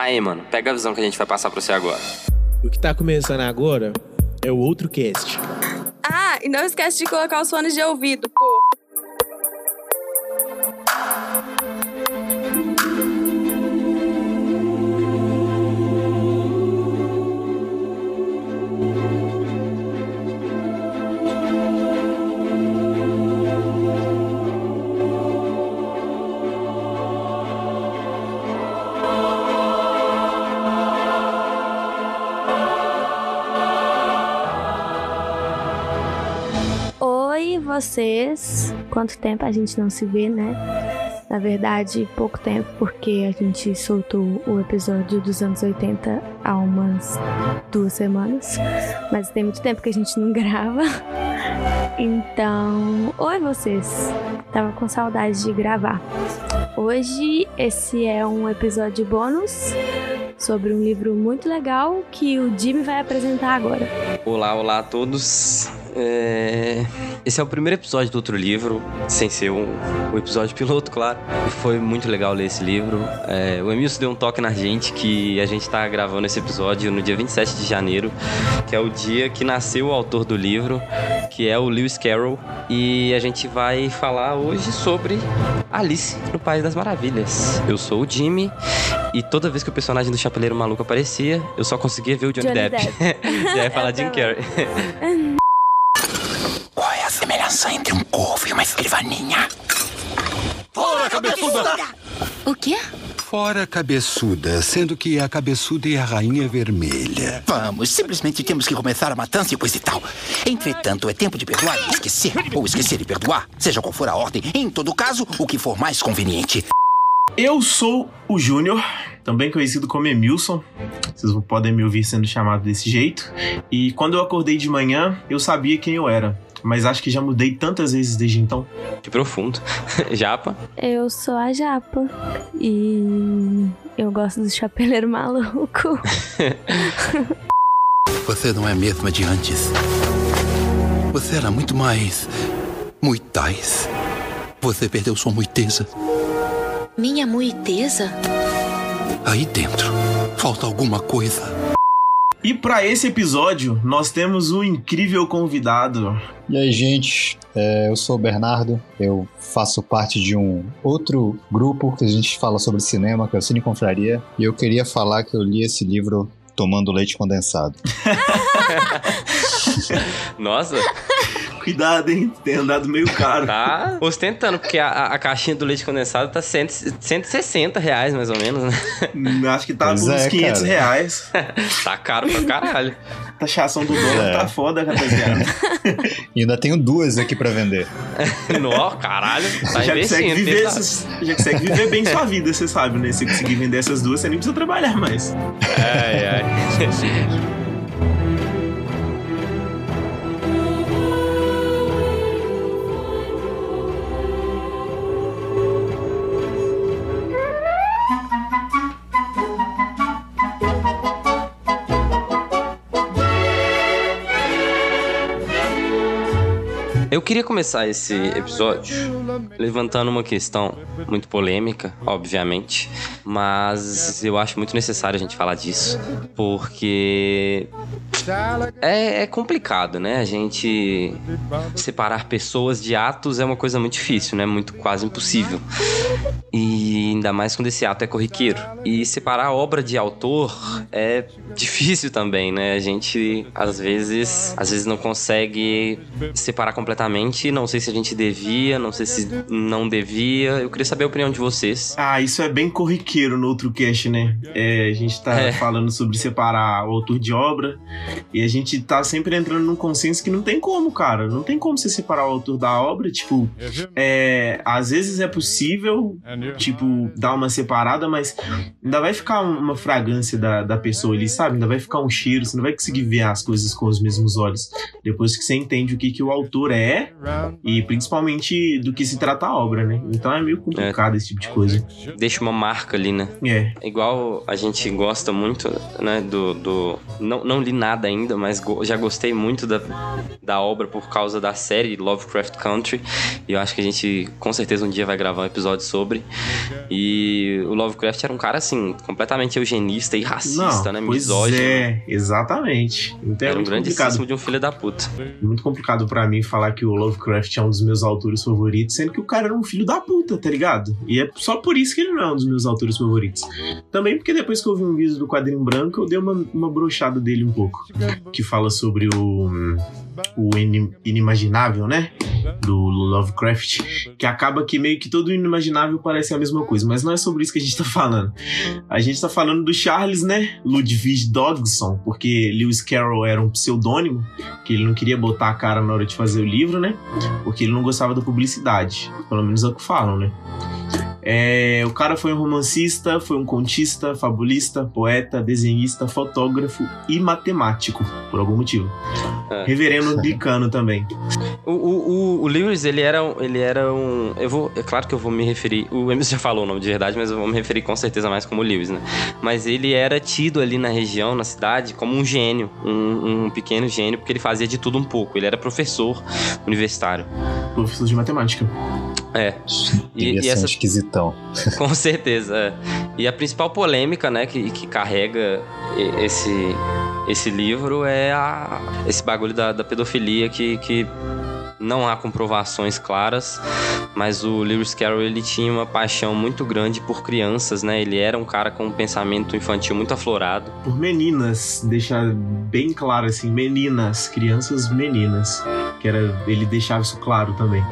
Aí, mano, pega a visão que a gente vai passar pra você agora. O que tá começando agora é o outro cast. Ah, e não esquece de colocar os fones de ouvido, pô. Vocês. Quanto tempo a gente não se vê, né? Na verdade, pouco tempo, porque a gente soltou o episódio dos anos 80 há umas duas semanas. Mas tem muito tempo que a gente não grava. Então, oi vocês. Tava com saudade de gravar. Hoje esse é um episódio bônus sobre um livro muito legal que o Jimmy vai apresentar agora. Olá, olá a todos. É, Esse é o primeiro episódio do outro livro, sem ser um, o episódio piloto, claro. E foi muito legal ler esse livro. É, O Emilson deu um toque na gente que a gente tá gravando esse episódio no dia 27 de janeiro, que é o dia que nasceu o autor do livro, que é o Lewis Carroll. E a gente vai falar hoje sobre Alice no País das Maravilhas. Eu sou o Jimmy e toda vez que o personagem do Chapeleiro Maluco aparecia, eu só conseguia ver o Johnny, Johnny Depp. Depp. e aí falar Jim. Carrey. Qual é a semelhança entre um corvo e uma escrivaninha? Fora, cabeçuda! O quê? Fora cabeçuda, sendo que a cabeçuda e a rainha vermelha. Vamos, simplesmente temos que começar a matança e coisa e tal. Entretanto, é tempo de perdoar e esquecer. Ou esquecer e perdoar, seja qual for a ordem. Em todo caso, o que for mais conveniente. Eu sou o Júnior, também conhecido como Emilson. Vocês podem me ouvir sendo chamado desse jeito. E quando eu acordei de manhã, eu sabia quem eu era. Mas acho que já mudei tantas vezes desde então. Que profundo. Japa. Eu sou a Japa e eu gosto do chapeleiro maluco. Você não é a mesma de antes. Você era muito mais. muitais. Você perdeu sua muiteza. Minha muiteza? Aí dentro, falta alguma coisa. E para esse episódio, nós temos um incrível convidado. E aí, gente, é, eu sou o Bernardo, eu faço parte de um outro grupo que a gente fala sobre cinema, que é o Cine Confraria, e eu queria falar que eu li esse livro tomando leite condensado. Nossa, Cuidado, hein? Tem andado meio caro. tá ostentando, porque a, a- a caixinha do leite condensado tá 100, 160 reais, mais ou menos, né? Acho que tá Pois uns é, 500 cara. reais. Tá caro pra caralho. Taxação do dólar É. tá foda, rapaziada. E ainda tenho duas aqui pra vender. Nó, caralho, tá já, consegue viver esses- já consegue viver bem sua vida, você sabe, né? Se conseguir vender essas duas, você nem precisa trabalhar mais. Ai, ai. Eu queria começar esse episódio levantando uma questão muito polêmica, obviamente, mas eu acho muito necessário a gente falar disso, porque é, é complicado, né? A gente separar pessoas de atos é uma coisa muito difícil, né? Muito quase impossível. E ainda mais quando esse ato é corriqueiro. E separar a obra de autor é difícil também, né? A gente às vezes, às vezes não consegue separar completamente. Não sei se a gente devia, não sei se não devia. Eu queria saber a opinião de vocês. Ah, isso é bem corriqueiro no outro cast, né? É, a gente tá É. falando sobre separar o autor de obra e a gente tá sempre entrando num consenso que não tem como, cara. Não tem como você separar o autor da obra. Tipo, é, às vezes é possível, tipo, dar uma separada, mas ainda vai ficar um- uma fragrância da, da pessoa ali, sabe? Ainda vai ficar um cheiro, você não vai conseguir ver as coisas com os mesmos olhos. Depois que você entende o que, que o autor é e principalmente do que se trata a obra, né? Então é meio complicado esse tipo de coisa. Deixa uma marca ali, né? É. Igual a gente gosta muito, né, do... do... Não, não li nada ainda, mas go- já gostei muito da, da obra por causa da série Lovecraft Country. E eu acho que a gente, com certeza, um dia vai gravar um episódio sobre. E o Lovecraft era um cara, assim, completamente eugenista e racista, Não, né? pois Misógino. é, exatamente. Então é Era um muito grandíssimo complicado. de um filho da puta. Muito complicado pra mim falar que o Lovecraft é um dos meus autores favoritos, sendo que o cara era um filho da puta, tá ligado? E é só por isso que ele não é um dos meus autores favoritos. Também porque depois que eu vi um vídeo do quadrinho branco, eu dei uma, uma brochada dele um pouco. Que fala sobre o. O inim- inimaginável, né? Do Lovecraft. Que acaba que meio que todo inimaginável parece a mesma coisa. Mas não é sobre isso que a gente tá falando. A gente tá falando do Charles, né? Ludwig Dodgson, porque Lewis Carroll era um pseudônimo que ele não queria botar a cara na hora de fazer o livro, né? Porque ele não gostava da publicidade. Pelo menos é o que falam, né? É, o cara foi um romancista, foi um contista, fabulista, poeta, desenhista, fotógrafo e matemático, por algum motivo. É. Reverendo anglicano também. O, o, o, o Lewis, ele era, um- ele era um. Eu vou. É claro que eu vou me referir. O Emerson já falou o nome de verdade, mas eu vou me referir com certeza mais como Lewis, né? Mas ele era tido ali na região, na cidade, como um gênio, um, um pequeno gênio, porque ele fazia de tudo um pouco. Ele era professor universitário. Professor de matemática. É. E, e essa um esquisitão. Com certeza. é. E a principal polêmica, né, que, que carrega esse, esse livro é a, esse bagulho da, da pedofilia que, que não há comprovações claras, mas o Lewis Carroll ele tinha uma paixão muito grande por crianças, né? Ele era um cara com um pensamento infantil muito aflorado. Por meninas, deixar bem claro assim, meninas, crianças meninas. Que era, ele deixava isso claro também.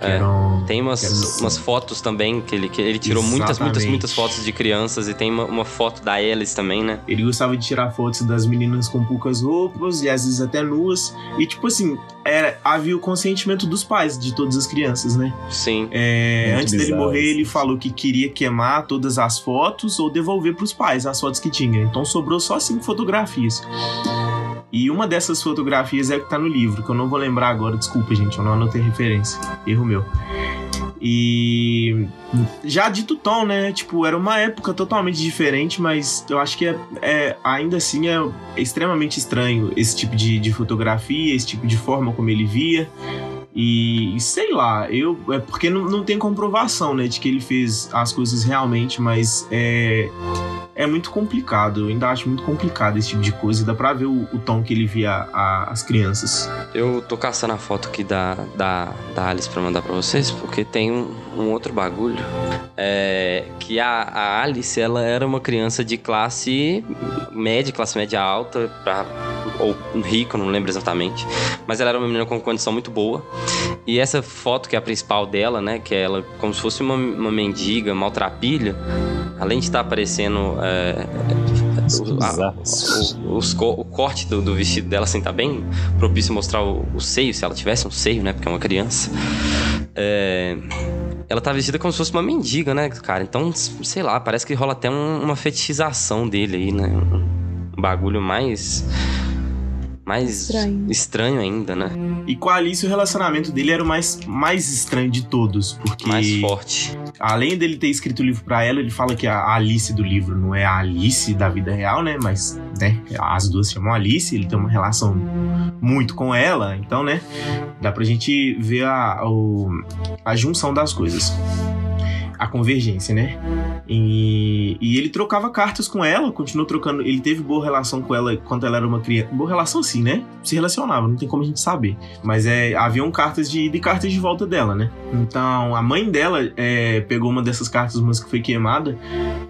É. eram, Tem umas, eram- umas fotos também que ele, que ele tirou muitas, muitas, Exatamente. muitas fotos de crianças e tem uma, uma foto da Alice também, né? Ele gostava de tirar fotos das meninas com poucas roupas e às vezes até nuas. E tipo assim, era, havia o consentimento dos pais de todas as crianças, né? Sim. É, antes dele bizarro morrer, isso. ele falou que queria queimar todas as fotos ou devolver pros pais as fotos que tinha. Então sobrou só cinco fotografias. E uma dessas fotografias é a que tá no livro, que eu não vou lembrar agora, desculpa, gente, eu não anotei referência. Erro meu. E já dito tom, né? Tipo, era uma época totalmente diferente, mas eu acho que é, é- ainda assim é extremamente estranho esse tipo de, de fotografia, esse tipo de forma como ele via. E sei lá, eu. É porque não, não tem comprovação, né, de que ele fez as coisas realmente, mas é. É muito complicado, eu ainda acho muito complicado esse tipo de coisa. Dá pra ver o, o tom que ele via a- as crianças. Eu tô caçando a foto aqui da, da, da Alice pra mandar pra vocês, porque tem um, um outro bagulho. É, que a, a Alice, ela era uma criança de classe média, classe média alta, pra, ou rico, não lembro exatamente. Mas ela era uma menina com condição muito boa. E essa foto, que é a principal dela, né, que é ela como se fosse uma, uma mendiga, maltrapilha, além de estar aparecendo... É, o- a- o, os o corte do, do vestido dela, assim, tá bem propício mostrar o, o seio, se ela tivesse um seio, né? Porque é uma criança. É, ela tá vestida como se fosse uma mendiga, né, cara? Então, sei lá, parece que rola até um- uma fetichização dele aí, né? Um bagulho mais. Mais Estranho. estranho ainda, né? E com a Alice, o relacionamento dele era o mais, mais estranho de todos, porque. Mais forte. além dele ter escrito o livro pra ela, ele fala que a Alice do livro não é a Alice da vida real, né? Mas, né, as duas chamam Alice, ele tem uma relação muito com ela, então, né, dá pra gente ver a, o- a junção das coisas. A convergência, né? E, e ele trocava cartas com ela, continuou trocando. Ele teve boa relação com ela quando ela era uma criança. Boa relação, sim, né? Se relacionava, não tem como a gente saber. Mas é, haviam cartas de ida e cartas de volta dela, né? Então, a mãe dela é, pegou uma dessas cartas, uma que foi queimada.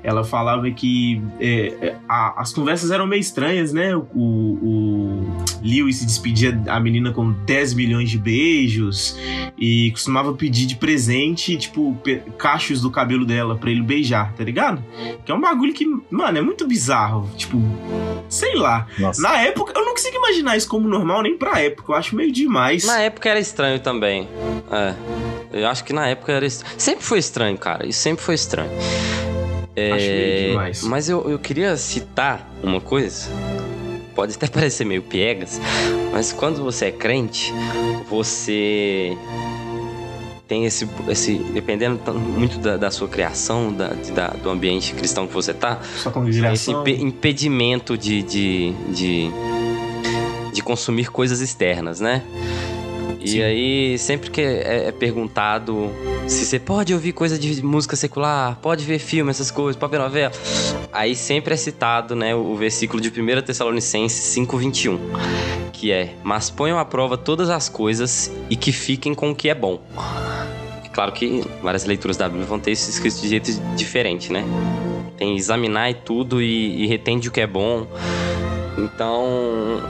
Ela falava que é, é, a- as conversas eram meio estranhas, né? O, o Lewis se despedia a menina com 10 milhões de beijos e costumava pedir de presente, tipo, cachos do cabelo dela pra ele beijar, tá ligado? Que é um bagulho que, mano, é muito bizarro. Tipo, sei lá. Nossa. Na época, eu não consigo imaginar isso como normal nem pra época. Eu acho meio demais. Na época era estranho também. É. Eu acho que na época era estranho. Sempre foi estranho, cara. Isso sempre foi estranho. Acho meio É, demais. Mas eu, eu queria citar uma coisa. Pode até parecer meio piegas, mas quando você é crente, você tem esse. esse dependendo muito da, da sua criação, da, da- do ambiente cristão que você tá, Só com esse impe- impedimento de, de, de, de consumir coisas externas, né? E Sim. aí, sempre que é, é perguntado se você pode ouvir coisa de música secular, pode ver filme, essas coisas, pode ver novela. Aí sempre é citado, né, o versículo de 1 Tessalonicenses 5:21, que é: "Mas ponham à prova todas as coisas e que fiquem com o que é bom." Claro que várias leituras da Bíblia vão ter isso escrito de jeito diferente, né? Tem examinar e tudo e, e retende o que é bom. Então,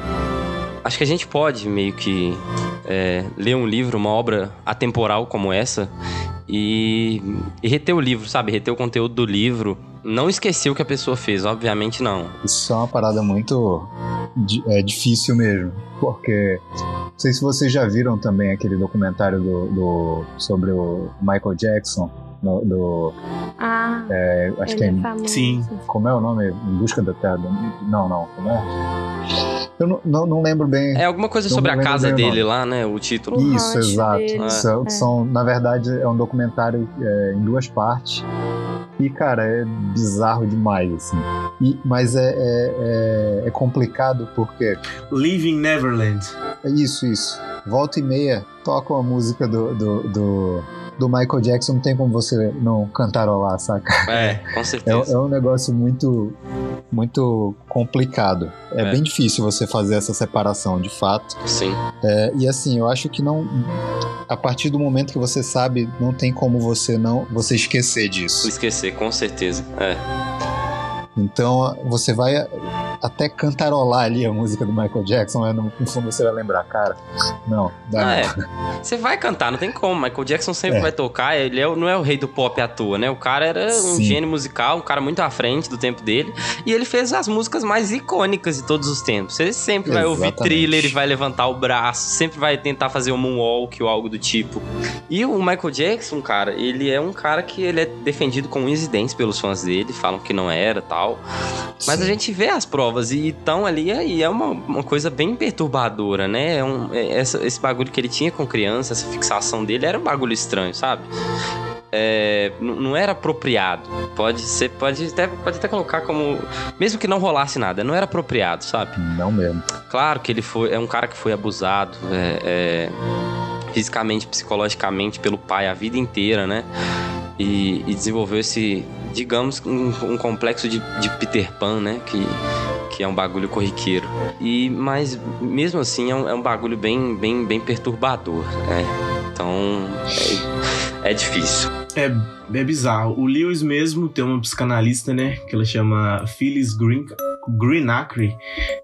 acho que a gente pode meio que é, ler um livro, uma obra atemporal como essa e, e reter o livro, sabe? Reter o conteúdo do livro. Não esquecer o que a pessoa fez, obviamente não. Isso é uma parada muito é, difícil mesmo, porque não sei se vocês já viram também aquele documentário do, do sobre o Michael Jackson, no, do. Ah, é, acho que é. famoso. Sim. Como é o nome? Em Busca da Terra. Não, não. Como é? Eu não, não, não lembro bem. É alguma coisa sobre a casa dele lá, né? O título. O Isso, exato. dele. São, É. são- na verdade, é um documentário é, em duas partes. E, cara, é bizarro demais, assim. E, mas é, é, é, é complicado porque. Living Neverland. É isso, isso. Volta e meia, toca a música do, do, do, do Michael Jackson, não tem como você não cantarolar, saca? É, com É, certeza. é um negócio muito, muito complicado. É, É. bem difícil você fazer essa separação, de fato. Sim. É, e assim, eu acho que não. A partir do momento que você sabe, não tem como você não você esquecer disso. esquecer, com certeza. É. Então você vai até cantarolar ali a música do Michael Jackson, mas no fundo você vai lembrar, cara. Não, dá. Ah, é. Você vai cantar, não tem como. Michael Jackson sempre É. vai tocar. Ele é não é o rei do pop à toa, né? O cara era um Sim. gênio musical, um cara muito à frente do tempo dele. E ele fez as músicas mais icônicas de todos os tempos. Você sempre vai ouvir Exatamente. thriller e vai levantar o braço, sempre vai tentar fazer um moonwalk ou algo do tipo. E o Michael Jackson, cara, ele é um cara que ele é defendido com dentes pelos fãs dele, falam que não era tal. Mas a Sim. gente vê as provas e estão ali e é uma, uma coisa bem perturbadora, né? É um, é essa- esse bagulho que ele tinha com criança, essa fixação dele era um bagulho estranho, sabe? É, não era apropriado. Pode ser, pode até, pode até colocar como. Mesmo que não rolasse nada, não era apropriado, sabe? Não mesmo. Claro que ele foi. É um cara que foi abusado. é, é, fisicamente, psicologicamente pelo pai a vida inteira, né? E, e desenvolveu esse, digamos, um, um complexo de, de Peter Pan, né? Que, que é um bagulho corriqueiro. E, mas mesmo assim é um, é um bagulho bem, bem, bem perturbador, né? Então é, é difícil. É, é bizarro. O Lewis mesmo tem uma psicanalista, né? Que ela chama Phyllis Green, Greenacre.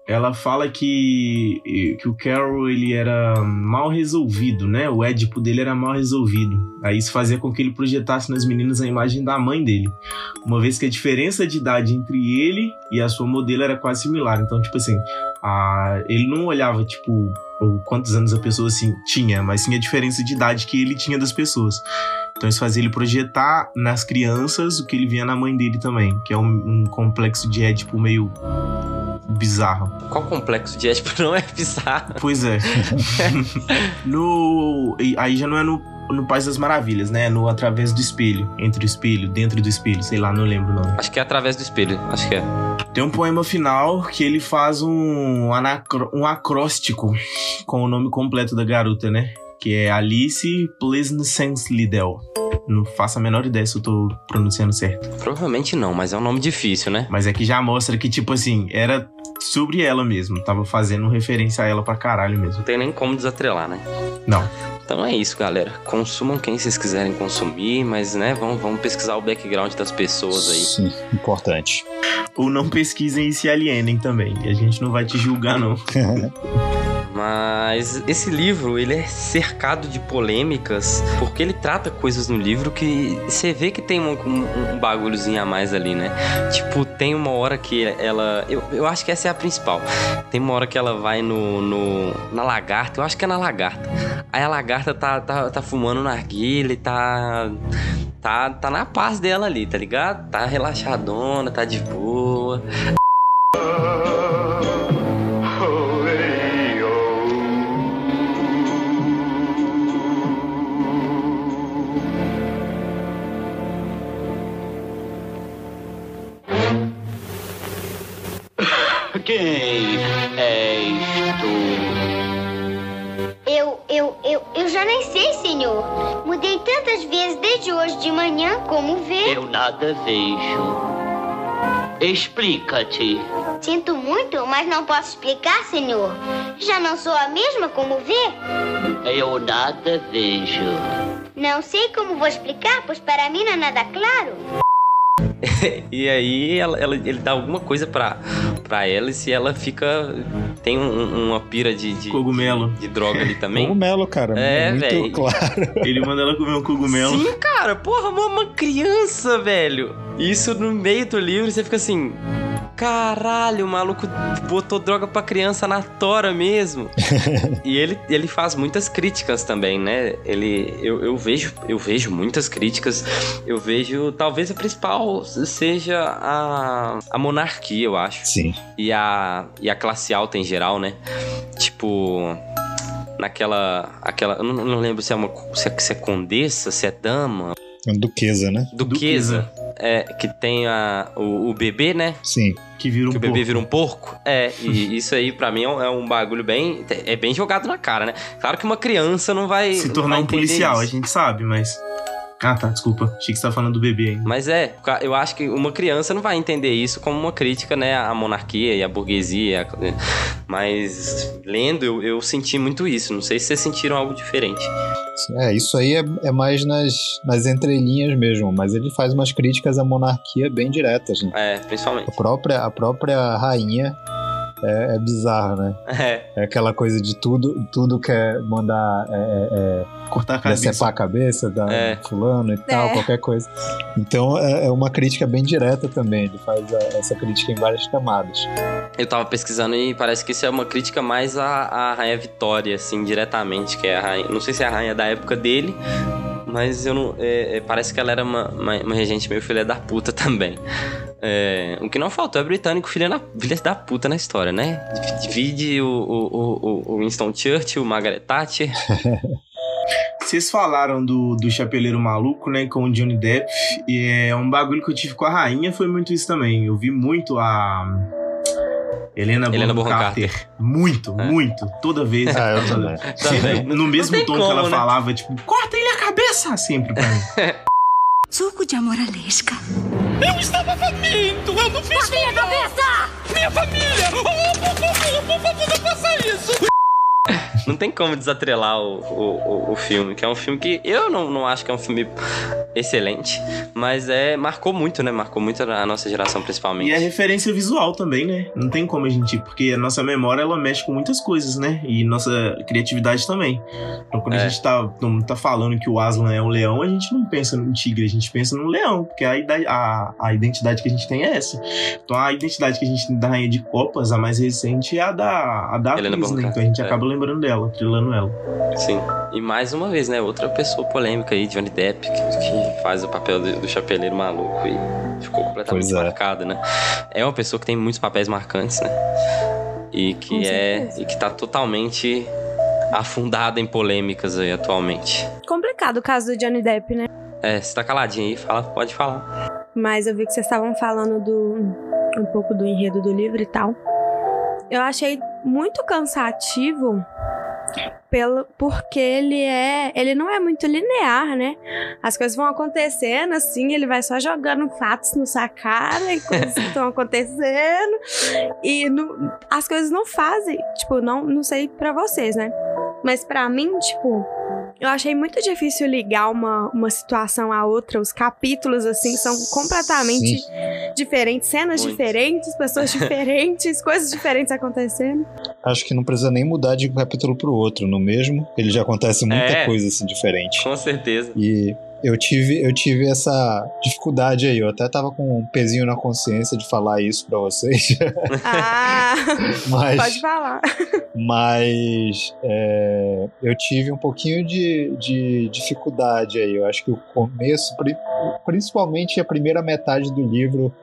Ela fala que, que o Carol ele era mal resolvido, né? O Édipo dele era mal resolvido. Aí isso fazia com que ele projetasse nas meninas a imagem da mãe dele. Uma vez que a diferença de idade entre ele e a sua modelo era quase similar. Então, tipo assim, a, ele não olhava, tipo, quantos anos a pessoa assim, tinha, mas sim a diferença de idade que ele tinha das pessoas. Então isso fazia ele projetar nas crianças o que ele via na mãe dele também, que é um, um complexo de Édipo meio bizarro. Qual complexo de Édipo não é bizarro? Pois é. no aí já não é no no País das Maravilhas, né? No Através do Espelho, entre o espelho, dentro do espelho, sei lá, não lembro o nome. Acho que é através do espelho. Acho que é. Tem um poema final que ele faz um, um acróstico com o nome completo da garota, né? Que é Alice Pleasance Liddell. Não faço a menor ideia se eu tô pronunciando certo. Provavelmente não, mas é um nome difícil, né? Mas é que já mostra que, tipo assim, era sobre ela mesmo. Tava fazendo referência a ela pra caralho mesmo. Não tem nem como desatrelar, né? Não. Então é isso, galera. Consumam quem vocês quiserem consumir, mas né, vamos, vamos pesquisar o background das pessoas aí. Sim, importante. Ou não pesquisem e se alienem também. A gente não vai te julgar, não. Mas esse livro, ele é cercado de polêmicas, porque ele trata coisas no livro que você vê que tem um, um, um bagulhozinho a mais ali, né? Tipo, tem uma hora que ela. Eu, eu acho que essa é a principal. Tem uma hora que ela vai no, no na lagarta, eu acho que é na lagarta. Aí a lagarta tá, tá, tá fumando narguilha e tá. Tá, tá na paz dela ali, tá ligado? Tá relaxadona, tá de boa. Eu, já nem sei, senhor. Mudei tantas vezes desde hoje de manhã, como vê. Eu nada vejo. Explica-te. Sinto muito, mas não posso explicar, senhor. Já não sou a mesma como vê. Eu nada vejo. Não sei como vou explicar, pois para mim não é nada claro. e aí ela, ela- ele dá alguma coisa pra, pra ela e se ela fica. Tem um- uma pira de, de, Cogumelo. de, de droga ali também. Cogumelo, cara. É, muito velho. claro. Ele manda ela comer um cogumelo. Sim, cara, porra, uma, uma criança, velho. Isso no meio do livro você fica assim. Caralho, o maluco botou droga pra criança na tora mesmo. e ele, ele faz muitas críticas também, né? Ele, eu, eu vejo eu vejo muitas críticas. Eu vejo, talvez a principal seja a, a monarquia, eu acho. Sim. E a, e a classe alta em geral, né? Tipo, naquela. Aquela, eu não, não lembro se é, uma, se, é, se é condessa, se é dama. Duquesa, né? Duquesa. É, que tem a, o, o bebê, né? Sim. Que vira um Que o bebê porco. vira um porco. É, e isso aí pra mim é um, é um bagulho bem. É bem jogado na cara, né? Claro que uma criança não vai. Se tornar vai um policial, a isso. gente sabe, mas. Ah, tá, desculpa. Achei que você tá falando do bebê ainda. Mas é, eu acho que uma criança não vai entender isso como uma crítica, né, à monarquia e à burguesia. Mas lendo, eu, eu senti muito isso. Não sei se vocês sentiram algo diferente. É, isso aí é, é mais nas, nas entrelinhas mesmo, mas ele faz umas críticas à monarquia bem diretas, né? É, principalmente. A própria, a própria rainha é, é bizarra, né? É, É aquela coisa de tudo, tudo quer mandar é, é, é, Cortar a cabeça. decepar a cabeça da É. fulano e tal, É. qualquer coisa. Então é, é uma crítica bem direta também. Ele faz a- essa crítica em várias camadas. eu tava pesquisando e parece que isso é uma crítica mais à, à Rainha Vitória, assim, diretamente, que é a rainha. Não sei se é a rainha da época dele, mas eu não. é, é, parece que ela era uma, uma, uma regente meio filha da puta também. É, o que não faltou é britânico filha, na, filha da puta na história, né? Divide o, o, o, o Winston Churchill, Margaret Thatcher. Vocês falaram do, do Chapeleiro Maluco, né, com o Johnny Depp. E é um bagulho que eu tive com a rainha, foi muito isso também. Eu vi muito a. Helena, Helena Bonham Bonham Carter. Muito, É. muito. Toda vez. Ah, eu. Também. No mesmo tom que como, ela né? falava, tipo, corta ele a cabeça! Sempre pra mim. Suco de amoralesca. Eu estava faminto! Eu não fiz minha cabeça! Minha família! Oh, por favor, por favor, não faça isso! Não tem como desatrelar o, o, o- filme, que é um filme que eu não, não acho que é um filme excelente, mas é marcou muito, né? Marcou muito a nossa geração, principalmente. E é referência visual também, né? Não tem como a gente. Porque a nossa memória ela mexe com muitas coisas, né? E nossa criatividade também. Então, quando É. a gente tá, tá falando que o Aslan é um leão, a gente não pensa num tigre, a gente pensa num leão. Porque a, a, a identidade que a gente tem é essa. Então, a identidade que a gente tem da Rainha de Copas, a mais recente, é a da, a da Helena atriz, né? Então a gente é. acaba lembrando dela, trilando ela. Sim. E mais uma vez, né? Outra pessoa polêmica aí, Johnny Depp, que, que faz o papel do, do chapeleiro maluco e ficou completamente é. marcado, né? É uma pessoa que tem muitos papéis marcantes, né? E que Com é. certeza. E que tá totalmente afundada em polêmicas aí atualmente. Complicado o caso do Johnny Depp, né? É, você tá caladinho aí, fala, pode falar. Mas eu vi que vocês estavam falando do um pouco do enredo do livro e tal. Eu achei muito cansativo pelo porque ele é, ele não é muito linear, né? As coisas vão acontecendo assim, ele vai só jogando fatos sua cara e coisas estão acontecendo e as coisas não fazem, tipo, não, não sei pra vocês, né? Mas pra mim, tipo, eu achei muito difícil ligar uma, uma situação a outra. Os capítulos, assim, são completamente Sim. diferentes, cenas Muito. diferentes, pessoas diferentes, coisas diferentes acontecendo. Acho que não precisa nem mudar de um capítulo pro outro. No mesmo, ele já acontece muita É. coisa assim diferente. Com certeza. E eu tive, eu tive essa dificuldade aí. Eu até tava com um pezinho na consciência de falar isso pra vocês. Ah, Mas, pode falar. mas é, eu tive um pouquinho de, de dificuldade aí. Eu acho que o começo, pri- principalmente a primeira metade do livro,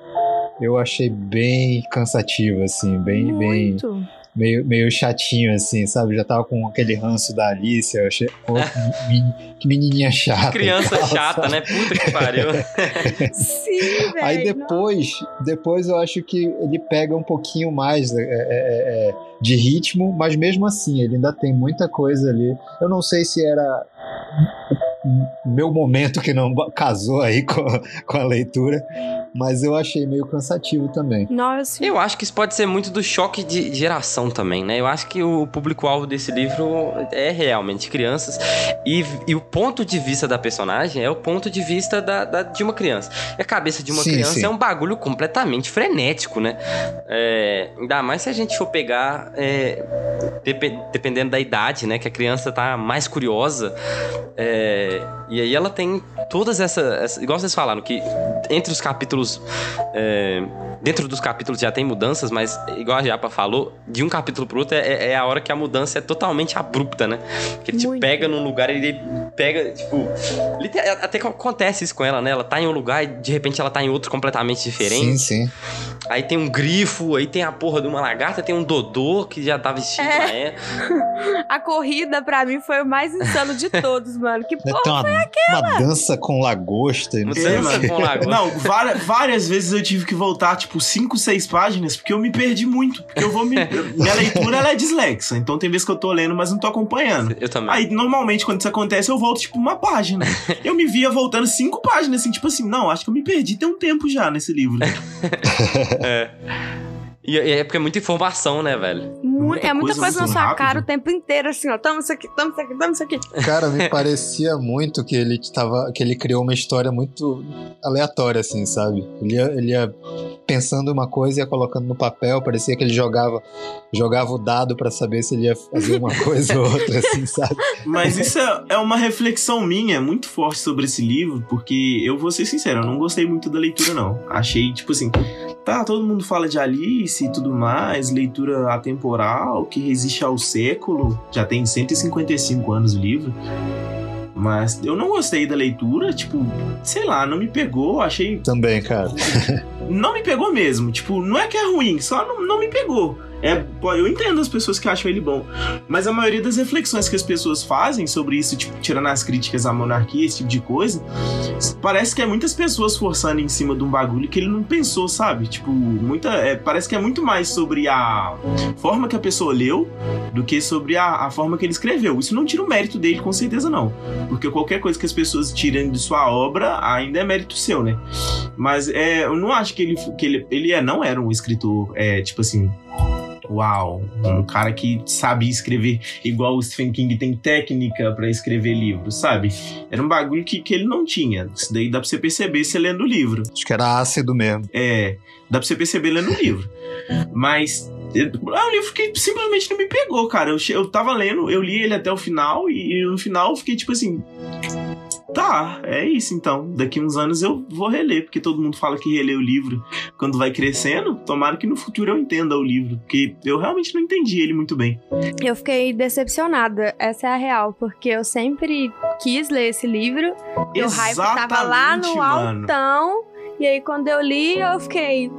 eu achei bem cansativo, assim, bem, bem Muito. Meio, meio chatinho, assim, sabe? Já tava com aquele ranço da Alice, eu achei. Pô, que, men- que menininha chata. Criança e tal, chata, sabe? né? Puta que pariu. Sim, velho. Aí depois, depois eu acho que ele pega um pouquinho mais é, é, é, é, de ritmo, mas mesmo assim, ele ainda tem muita coisa ali. Eu não sei se era meu momento que não casou aí com, com a leitura, mas eu achei meio cansativo também. Nossa. Eu acho que isso pode ser muito do choque de geração também, né? Eu acho que o público-alvo desse livro é realmente crianças. E, e o ponto de vista da personagem é o ponto de vista da, da- de uma criança. E a cabeça de uma Sim, criança sim. é um bagulho completamente frenético, né? É, ainda mais se a gente for pegar, é, depe- dependendo da idade, né? Que a criança tá mais curiosa. é, e aí ela tem todas essas. igual vocês falaram, que entre os capítulos. é, dentro dos capítulos já tem mudanças, mas igual a Japa falou, de um capítulo pro outro é, é a hora que a mudança é totalmente abrupta, né? Que ele te Muito. pega num lugar e ele pega, tipo. Até que acontece isso com ela, né? Ela tá em um lugar e de repente ela tá em outro completamente diferente. Sim, sim. Aí tem um grifo, aí tem a porra de uma lagarta, tem um Dodô que já tá vestido É. na é. A corrida, pra mim, foi o mais insano de todos, mano. Que porra Tem uma, foi aquela? uma dança com lagosta e É, não quê. com lagosta. Não, várias, várias vezes eu tive que voltar, tipo, 5, 6 páginas, porque eu me perdi muito. Porque eu vou me. Minha leitura ela é dislexa, então tem vezes que eu tô lendo, mas não tô acompanhando. Eu também. Aí, normalmente, quando isso acontece, eu volto, tipo, uma página. Eu me via voltando cinco páginas, assim, tipo assim, não, acho que eu me perdi tem um tempo já nesse livro. É. E e é porque é muita informação, né, velho? Mu- Muita é muita coisa coisa na assim, sua rápido. cara o tempo inteiro, assim, ó. Toma isso aqui, toma isso aqui, toma isso aqui. Cara, me parecia muito que ele tava, que ele criou uma história muito aleatória, assim, sabe? Ele ia, ele ia pensando uma coisa e ia colocando no papel, parecia que ele jogava, jogava o dado pra saber se ele ia fazer uma coisa ou outra, assim, sabe? Mas isso é, é uma reflexão minha muito forte sobre esse livro, porque eu vou ser sincero, eu não gostei muito da leitura, não. Achei, tipo assim, tá, todo mundo fala de Alice e tudo mais, leitura atemporal, que resiste ao século, já tem 155 anos o livro. Mas eu não gostei da leitura, tipo, sei lá, não me pegou, achei Também, cara. não me pegou mesmo. Tipo, não é que é ruim, só não, não me pegou. É, pô, eu entendo as pessoas que acham ele bom, mas a maioria das reflexões que as pessoas fazem sobre isso, tipo, tirando as críticas à monarquia, esse tipo de coisa, parece que é muitas pessoas forçando em cima de um bagulho que ele não pensou, sabe? Tipo, muita, é, parece que é muito mais sobre a forma que a pessoa leu do que sobre a, a forma que ele escreveu. Isso não tira o mérito dele, com certeza não, porque qualquer coisa que as pessoas tirem de sua obra ainda é mérito seu, né? Mas é, eu não acho que ele, que ele, ele é, não era um escritor, é, tipo assim, uau, um cara que sabe escrever igual o Stephen King tem técnica pra escrever livros, sabe? Era um bagulho que, que ele não tinha. Isso daí dá pra você perceber se lendo o livro. Acho que era ácido mesmo. É, dá pra você perceber lendo o livro. Mas é um livro que simplesmente não me pegou, cara. Eu, eu tava lendo, eu li ele até o final e, no final eu fiquei tipo assim. Tá, é isso então. Daqui uns anos eu vou reler, porque todo mundo fala que relê o livro quando vai crescendo. Tomara que no futuro eu entenda o livro, porque eu realmente não entendi ele muito bem. Eu fiquei decepcionada, essa é a real, porque eu sempre quis ler esse livro. E o hype tava lá no mano. altão. E aí, quando eu li, eu fiquei.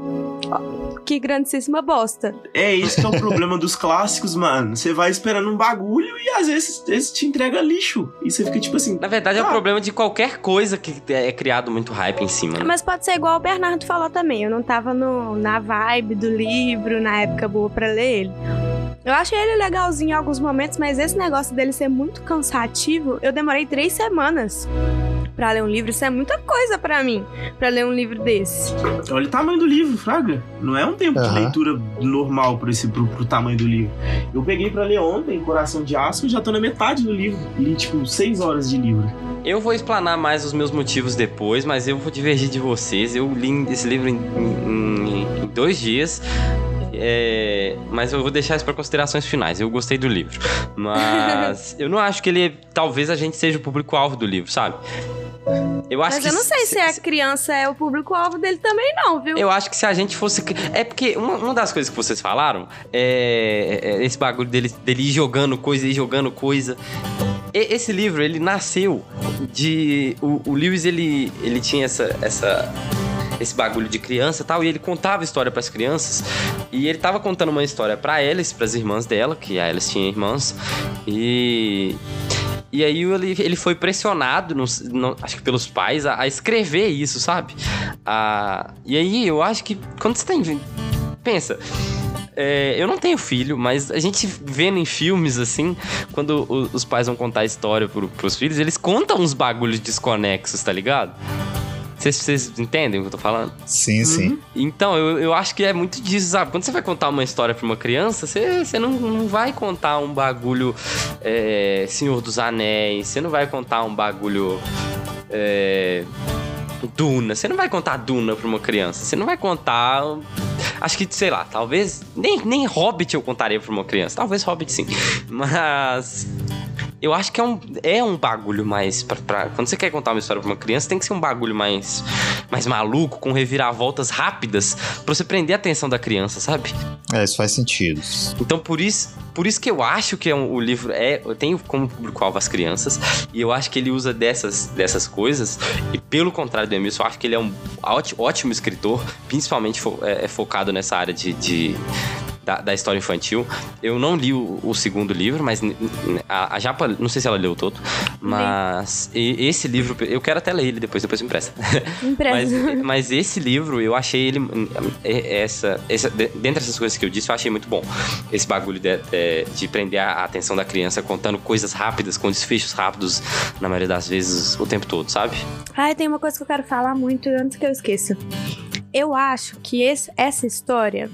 "Ó, Que grandíssima bosta. É isso que é o problema dos clássicos, mano. Você vai esperando um bagulho e às vezes esse te entrega lixo. E você fica tipo assim. Na verdade, é o Tá. problema de qualquer coisa que é criado muito hype em cima. Né? Mas pode ser igual o Bernardo falou também. Eu não tava no, na vibe do livro, na época boa pra ler ele. Eu achei ele legalzinho em alguns momentos, mas esse negócio dele ser muito cansativo, eu demorei três semanas pra ler um livro. Isso é muita coisa pra mim, pra ler um livro desse. Olha o tamanho do livro, Fraga. Não é um tempo de Aham. leitura normal pro, esse, pro, pro tamanho do livro. Eu peguei pra ler ontem, Coração de Aço, e já tô na metade do livro. Li, tipo, seis horas de livro. Eu vou explanar mais os meus motivos depois, mas eu vou divergir de vocês. Eu li esse livro em, em- em dois dias. é, mas eu vou deixar isso para considerações finais. Eu gostei do livro. Mas eu não acho que ele. Talvez a gente seja o público-alvo do livro, sabe? Eu acho Mas que eu não sei se a criança é o público-alvo dele também, não, viu? Eu acho que se a gente fosse. É porque uma, uma das coisas que vocês falaram é, é esse bagulho dele, dele ir jogando coisa, ir jogando coisa. E- esse livro, ele nasceu de. O, o Lewis, ele, ele tinha essa, essa, esse bagulho de criança e tal, e ele contava história para as crianças E ele tava contando uma história pra Alice, pras irmãs dela, que a Alice tinha irmãs. E. E aí ele, ele foi pressionado, no, acho que pelos pais, a, a escrever isso, sabe? A, e aí eu acho que quando você tem. Pensa. É, eu não tenho filho, mas a gente vendo em filmes assim, quando o, os pais vão contar a história pro, pros filhos, eles contam uns bagulhos desconexos, tá ligado? Vocês entendem o que eu tô falando? Sim, sim. Então, eu, eu acho que é muito disso, sabe? Quando você vai contar uma história pra uma criança, você, você não, não vai contar um bagulho é, Senhor dos Anéis, você não vai contar um bagulho. É, Duna. Você não vai contar Duna pra uma criança. Você não vai contar. Acho que, sei lá, talvez. Nem, nem Hobbit eu contaria pra uma criança. Talvez Hobbit sim. Mas. Eu acho que é um, é um bagulho mais. Pra, pra, quando você quer contar uma história pra uma criança, tem que ser um bagulho mais, mais maluco, com reviravoltas rápidas, pra você prender a atenção da criança, sabe? É, isso faz sentido. Então, por isso, por isso que eu acho que é um, o livro é. Eu tenho como público-alvo as crianças, e eu acho que ele usa dessas, dessas coisas, e pelo contrário do Emilson, eu acho que ele é um ótimo, ótimo escritor, principalmente fo, é, é focado nessa área de, de da, da, história infantil. Eu não li o, o segundo livro, mas a, a, Japa, não sei se ela leu todo, mas e, esse livro, eu quero até ler ele depois, depois me empresta. Empresta. mas, mas, esse livro, eu achei ele, essa, essa, dentre essas coisas que eu disse, eu achei muito bom. Esse bagulho de, de, de prender a atenção da criança contando coisas rápidas, com desfechos rápidos, na maioria das vezes, o tempo todo, sabe? Ah, tem uma coisa que eu quero falar muito antes que eu esqueça. Eu acho que esse, essa história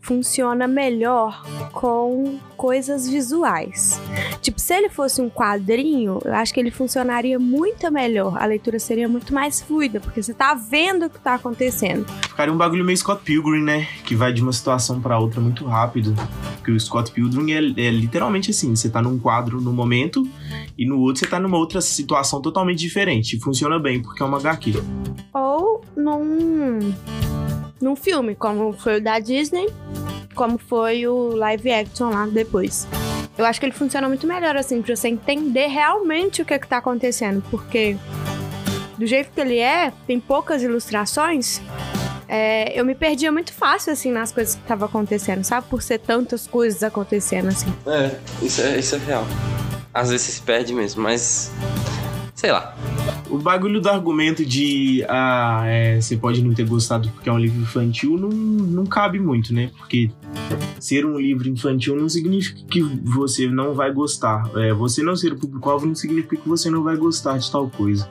funciona melhor com coisas visuais. Tipo, se ele fosse um quadrinho, eu acho que ele funcionaria muito melhor. A leitura seria muito mais fluida, porque você tá vendo o que tá acontecendo. Ficaria um bagulho meio Scott Pilgrim, né? Que vai de uma situação para outra muito rápido. Porque o Scott Pilgrim é, é, literalmente assim: você tá num quadro no momento e no outro você tá numa outra situação totalmente diferente. Funciona bem, porque é uma HQ. Ou num num filme, como foi o da Disney, como foi o live action lá depois. Eu acho que ele funciona muito melhor assim, pra você entender realmente o que, é que tá acontecendo, porque do jeito que ele é, tem poucas ilustrações. É, eu me perdia muito fácil, assim, nas coisas que estavam acontecendo, sabe? Por ser tantas coisas acontecendo, assim. É, isso é, isso é real. Às vezes se perde mesmo, mas sei lá. O bagulho do argumento de ah, é, você pode não ter gostado porque é um livro infantil não, não cabe muito, né? Porque ser um livro infantil não significa que você não vai gostar. É, você não ser o público-alvo não significa que você não vai gostar de tal coisa.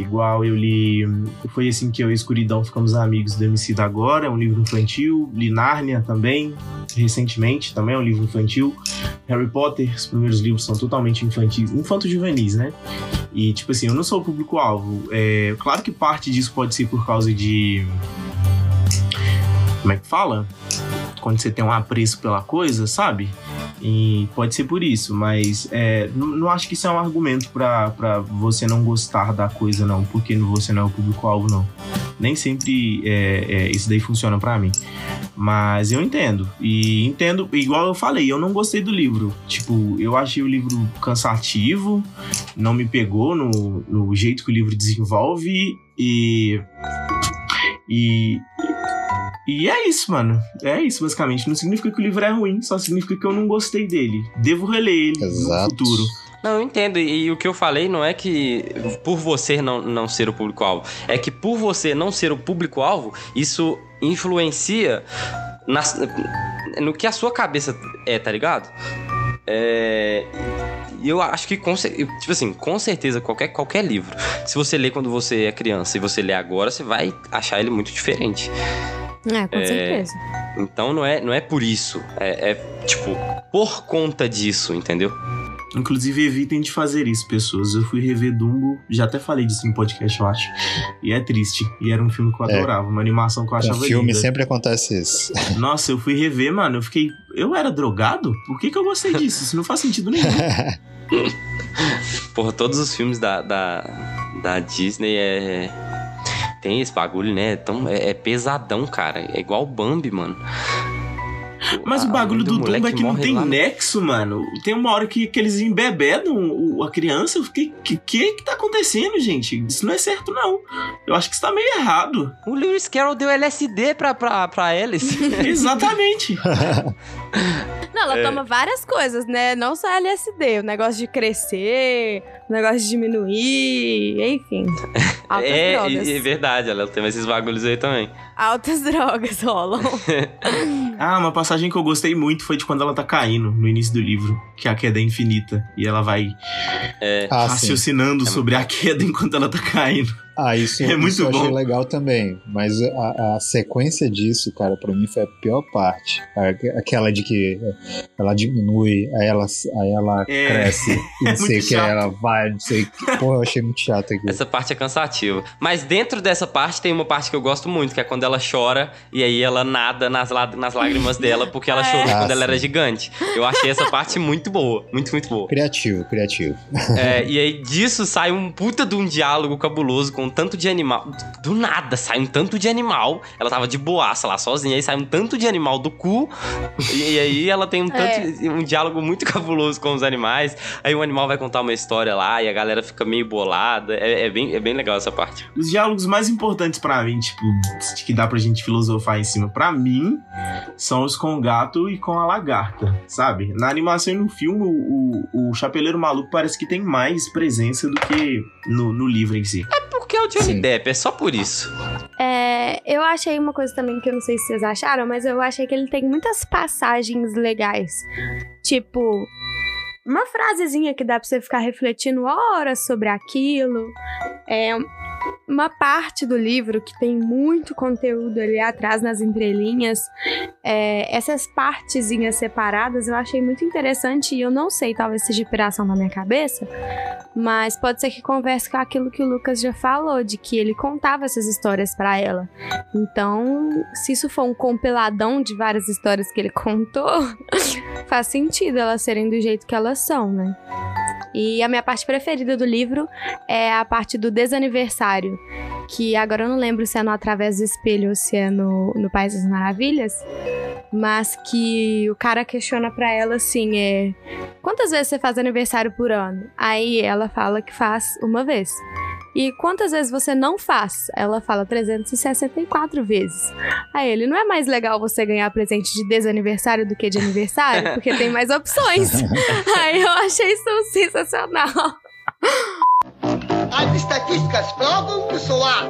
Igual eu li. Foi assim que eu e Escuridão ficamos amigos do MC da Agora, é um livro infantil. Li Nárnia também, recentemente, também é um livro infantil. Harry Potter, os primeiros livros são totalmente infantis, infanto-juvenis, né? E, tipo assim, eu não sou o público-alvo. É, claro que parte disso pode ser por causa de. Como é que fala? Quando você tem um apreço pela coisa, sabe? E pode ser por isso, mas é, não, não, acho que isso é um argumento para você não gostar da coisa, não, porque você não é o público-alvo, não. Nem sempre é, é, isso daí funciona para mim. Mas eu entendo. E entendo, igual eu falei, eu não gostei do livro. Tipo, eu achei o livro cansativo, não me pegou no, no jeito que o livro desenvolve e. E, e é isso, mano. É isso, basicamente. Não significa que o livro é ruim, só significa que eu não gostei dele. Devo reler ele Exato. no futuro. Não, eu entendo. E, o que eu falei não é que por você não, não ser o público-alvo. É que por você não ser o público-alvo, isso influencia nas, no que a sua cabeça é, tá ligado? É. E eu acho que, com, tipo assim, com certeza, qualquer, qualquer livro, se você lê quando você é criança e você lê agora, você vai achar ele muito diferente. É, com é, certeza. Então não é, não é por isso. É, é, tipo, por conta disso, entendeu? Inclusive, evitem de fazer isso, pessoas. Eu fui rever Dumbo, já até falei disso no podcast, eu acho. E é triste. E era um filme que eu é. adorava, uma animação que eu achava linda. filme sempre acontece isso. Nossa, eu fui rever, mano. Eu fiquei. Eu era drogado? Por que, que eu gostei disso? Isso não faz sentido nenhum. Porra, todos os filmes da, da, da Disney é. Tem esse bagulho, né? Tão, é, é pesadão, cara. É igual o Bambi, mano. Mas o bagulho do Dumbo é que não tem lá no- nexo, mano. Tem uma hora que, que eles embebedam a criança. Eu fiquei, que, que que tá acontecendo, gente? Isso não é certo, não. Eu acho que isso tá meio errado. O Lewis Carroll deu LSD pra, pra, pra Alice. Exatamente. Não, ela É. toma várias coisas, né? Não só LSD, o negócio de crescer, o negócio de diminuir, enfim. Altas é, drogas. e- é verdade, ela tem esses bagulhos aí também. Altas drogas rolam. Ah, uma passagem que eu gostei muito foi de quando ela tá caindo no início do livro, que a queda é infinita. E ela vai É, Ah, raciocinando sobre a queda enquanto ela tá caindo. Ah, isso, É muito isso eu achei legal também. Mas a, a sequência disso, cara, pra mim foi a pior parte. Aquela de que ela diminui, aí ela, aí ela É. cresce, e É não sei muito o que, ela vai, não sei o que. Porra, eu achei muito chato aqui. Essa parte é cansativa. Mas dentro dessa parte tem uma parte que eu gosto muito, que é quando ela chora e aí ela nada nas, nas lágrimas dela porque ela É. chorou Ah, quando ela era gigante. Eu achei essa parte muito boa. Muito, muito boa. Criativo, criativo. É, e aí disso sai um puta de um diálogo cabuloso com um tanto de animal. Do nada, sai um tanto de animal. Ela tava de boaça lá sozinha, aí sai um tanto de animal do cu. E, e aí ela tem um tanto um diálogo muito cabuloso com os animais. Aí o animal vai contar uma história lá e a galera fica meio bolada. É, é bem, é bem legal essa parte. Os diálogos mais importantes pra mim, tipo, que dá pra gente filosofar em cima, pra mim, são os com o gato e com a lagarta, sabe? Na animação e no filme, o, o, o Chapeleiro Maluco parece que tem mais presença do que no, no livro em si. É Johnny Sim. Depp, é só por isso. É, eu achei uma coisa também que eu não sei se vocês acharam, mas eu achei que ele tem muitas passagens legais. Tipo, uma frasezinha que dá pra você ficar refletindo horas sobre aquilo. É uma parte do livro que tem muito conteúdo ali atrás nas entrelinhas. É, essas partezinhas separadas eu achei muito interessante e eu não sei, talvez seja inspiração na minha cabeça, mas pode ser que converse com aquilo que o Lucas já falou, de que ele contava essas histórias pra ela. Então, se isso for um compiladão de várias histórias que ele contou, faz sentido elas serem do jeito que elas são, né? E a minha parte preferida do livro é a parte do desaniversário, que agora eu não lembro se é no Através do Espelho ou se é no, no País das Maravilhas, mas que o cara questiona pra ela assim, é... Quantas vezes você faz aniversário por ano? Aí ela fala que faz uma vez. E quantas vezes você não faz? Ela fala 364 vezes. Aí ele, não é mais legal você ganhar presente de desaniversário do que de aniversário? Porque tem mais opções. Aí eu achei isso sensacional. As estatísticas provam que só há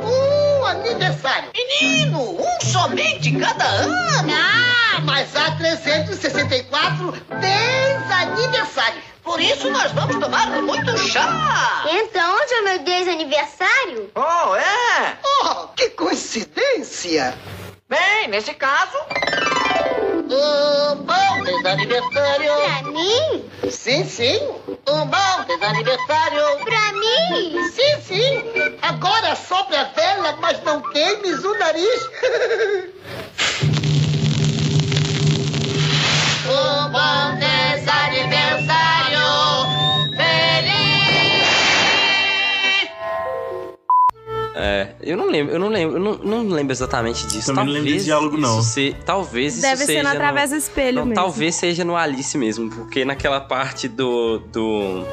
um aniversário. Menino, um somente cada ano. Ah, mas há 364 desaniversários. Por isso nós vamos tomar muito chá. Então, hoje é meu desaniversário? Oh, é? Oh, que coincidência. Bem, nesse caso... Um bom desaniversário. Pra mim? Sim, sim. Um bom desaniversário. Pra mim? Sim, sim. Agora sobre a vela, mas não queimes o nariz. um bom desaniversário. É, eu não lembro, eu não lembro, eu não, não lembro exatamente disso. Também não talvez lembro desse diálogo, não. se- talvez isso Deve seja ser no no- Através do Espelho Não, mesmo. talvez seja no Alice mesmo, porque naquela parte do. do.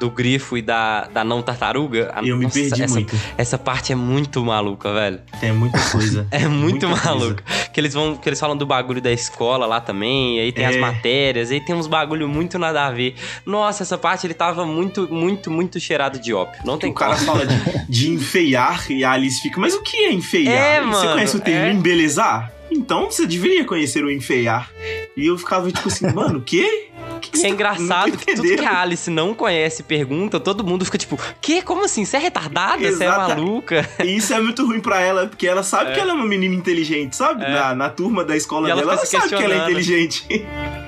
do grifo e da, da não tartaruga. a- Eu me perdi essa, muito. Essa parte é muito maluca, velho. Tem muita coisa. É muito Muita coisa. Que eles vão. Que eles falam do bagulho da escola lá também. Aí tem as É. matérias, aí tem uns bagulho muito nada a ver. Nossa, essa parte ele tava muito, muito, muito cheirado de ópio. Não tem o cara como. fala de, de enfeiar e a Alice fica, mas o que é enfeiar? É, você mano, conhece o termo é. embelezar? Então você deveria conhecer o enfeiar. E eu ficava tipo assim, mano, o quê? Que E é engraçado que tudo que a Alice não conhece e pergunta, todo mundo fica tipo, que? Como assim? Você é retardada? Você é maluca? E isso é muito ruim pra ela, porque ela sabe É. que ela é uma menina inteligente, sabe? É. Na, na turma da escola ela dela, ela sabe que ela é questionando. inteligente.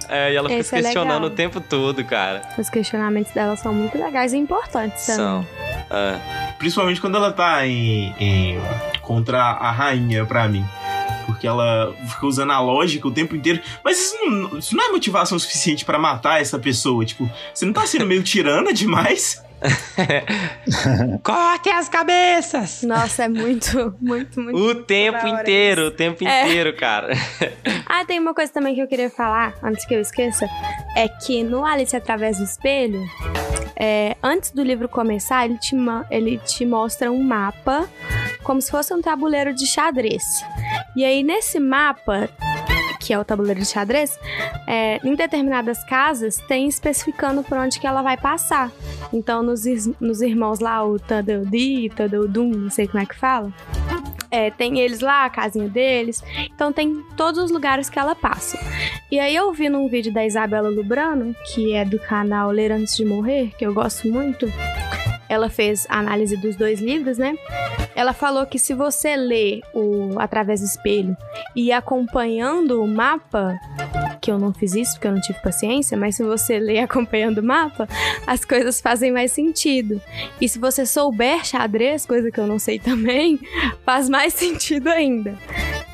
É, e ela fica Esse se é questionando legal. o tempo todo, cara. Os questionamentos dela são muito legais e importantes também. São. É. Principalmente quando ela tá em, em- contra a rainha, pra mim. Porque ela fica usando a lógica o tempo inteiro. Mas isso não, isso não é motivação suficiente pra matar essa pessoa. Tipo, você não tá sendo meio tirana demais? Cortem as cabeças! Nossa, é muito, muito, muito. O tempo inteiro, isso. o tempo É. inteiro, cara. Ah, tem uma coisa também que eu queria falar, antes que eu esqueça, é que no Alice Através do Espelho, é, antes do livro começar, ele te, ele te mostra um mapa, como se fosse um tabuleiro de xadrez. E aí, nesse mapa, que é o tabuleiro de xadrez, é, em determinadas casas tem especificando por onde que ela vai passar. Então, nos, nos irmãos lá, o Tadeudi, Tadeudum, não sei como é que fala, é, tem eles lá, a casinha deles. Então tem todos os lugares que ela passa. E aí eu vi num vídeo da Isabela Lubrano, que é do canal Ler Antes de Morrer, que eu gosto muito. Ela fez a análise dos dois livros, né? Ela falou que se você lê o Através do Espelho e ir acompanhando o mapa, que eu não fiz isso porque eu não tive paciência, mas se você lê acompanhando o mapa, as coisas fazem mais sentido. E se você souber xadrez, coisa que eu não sei também, faz mais sentido ainda.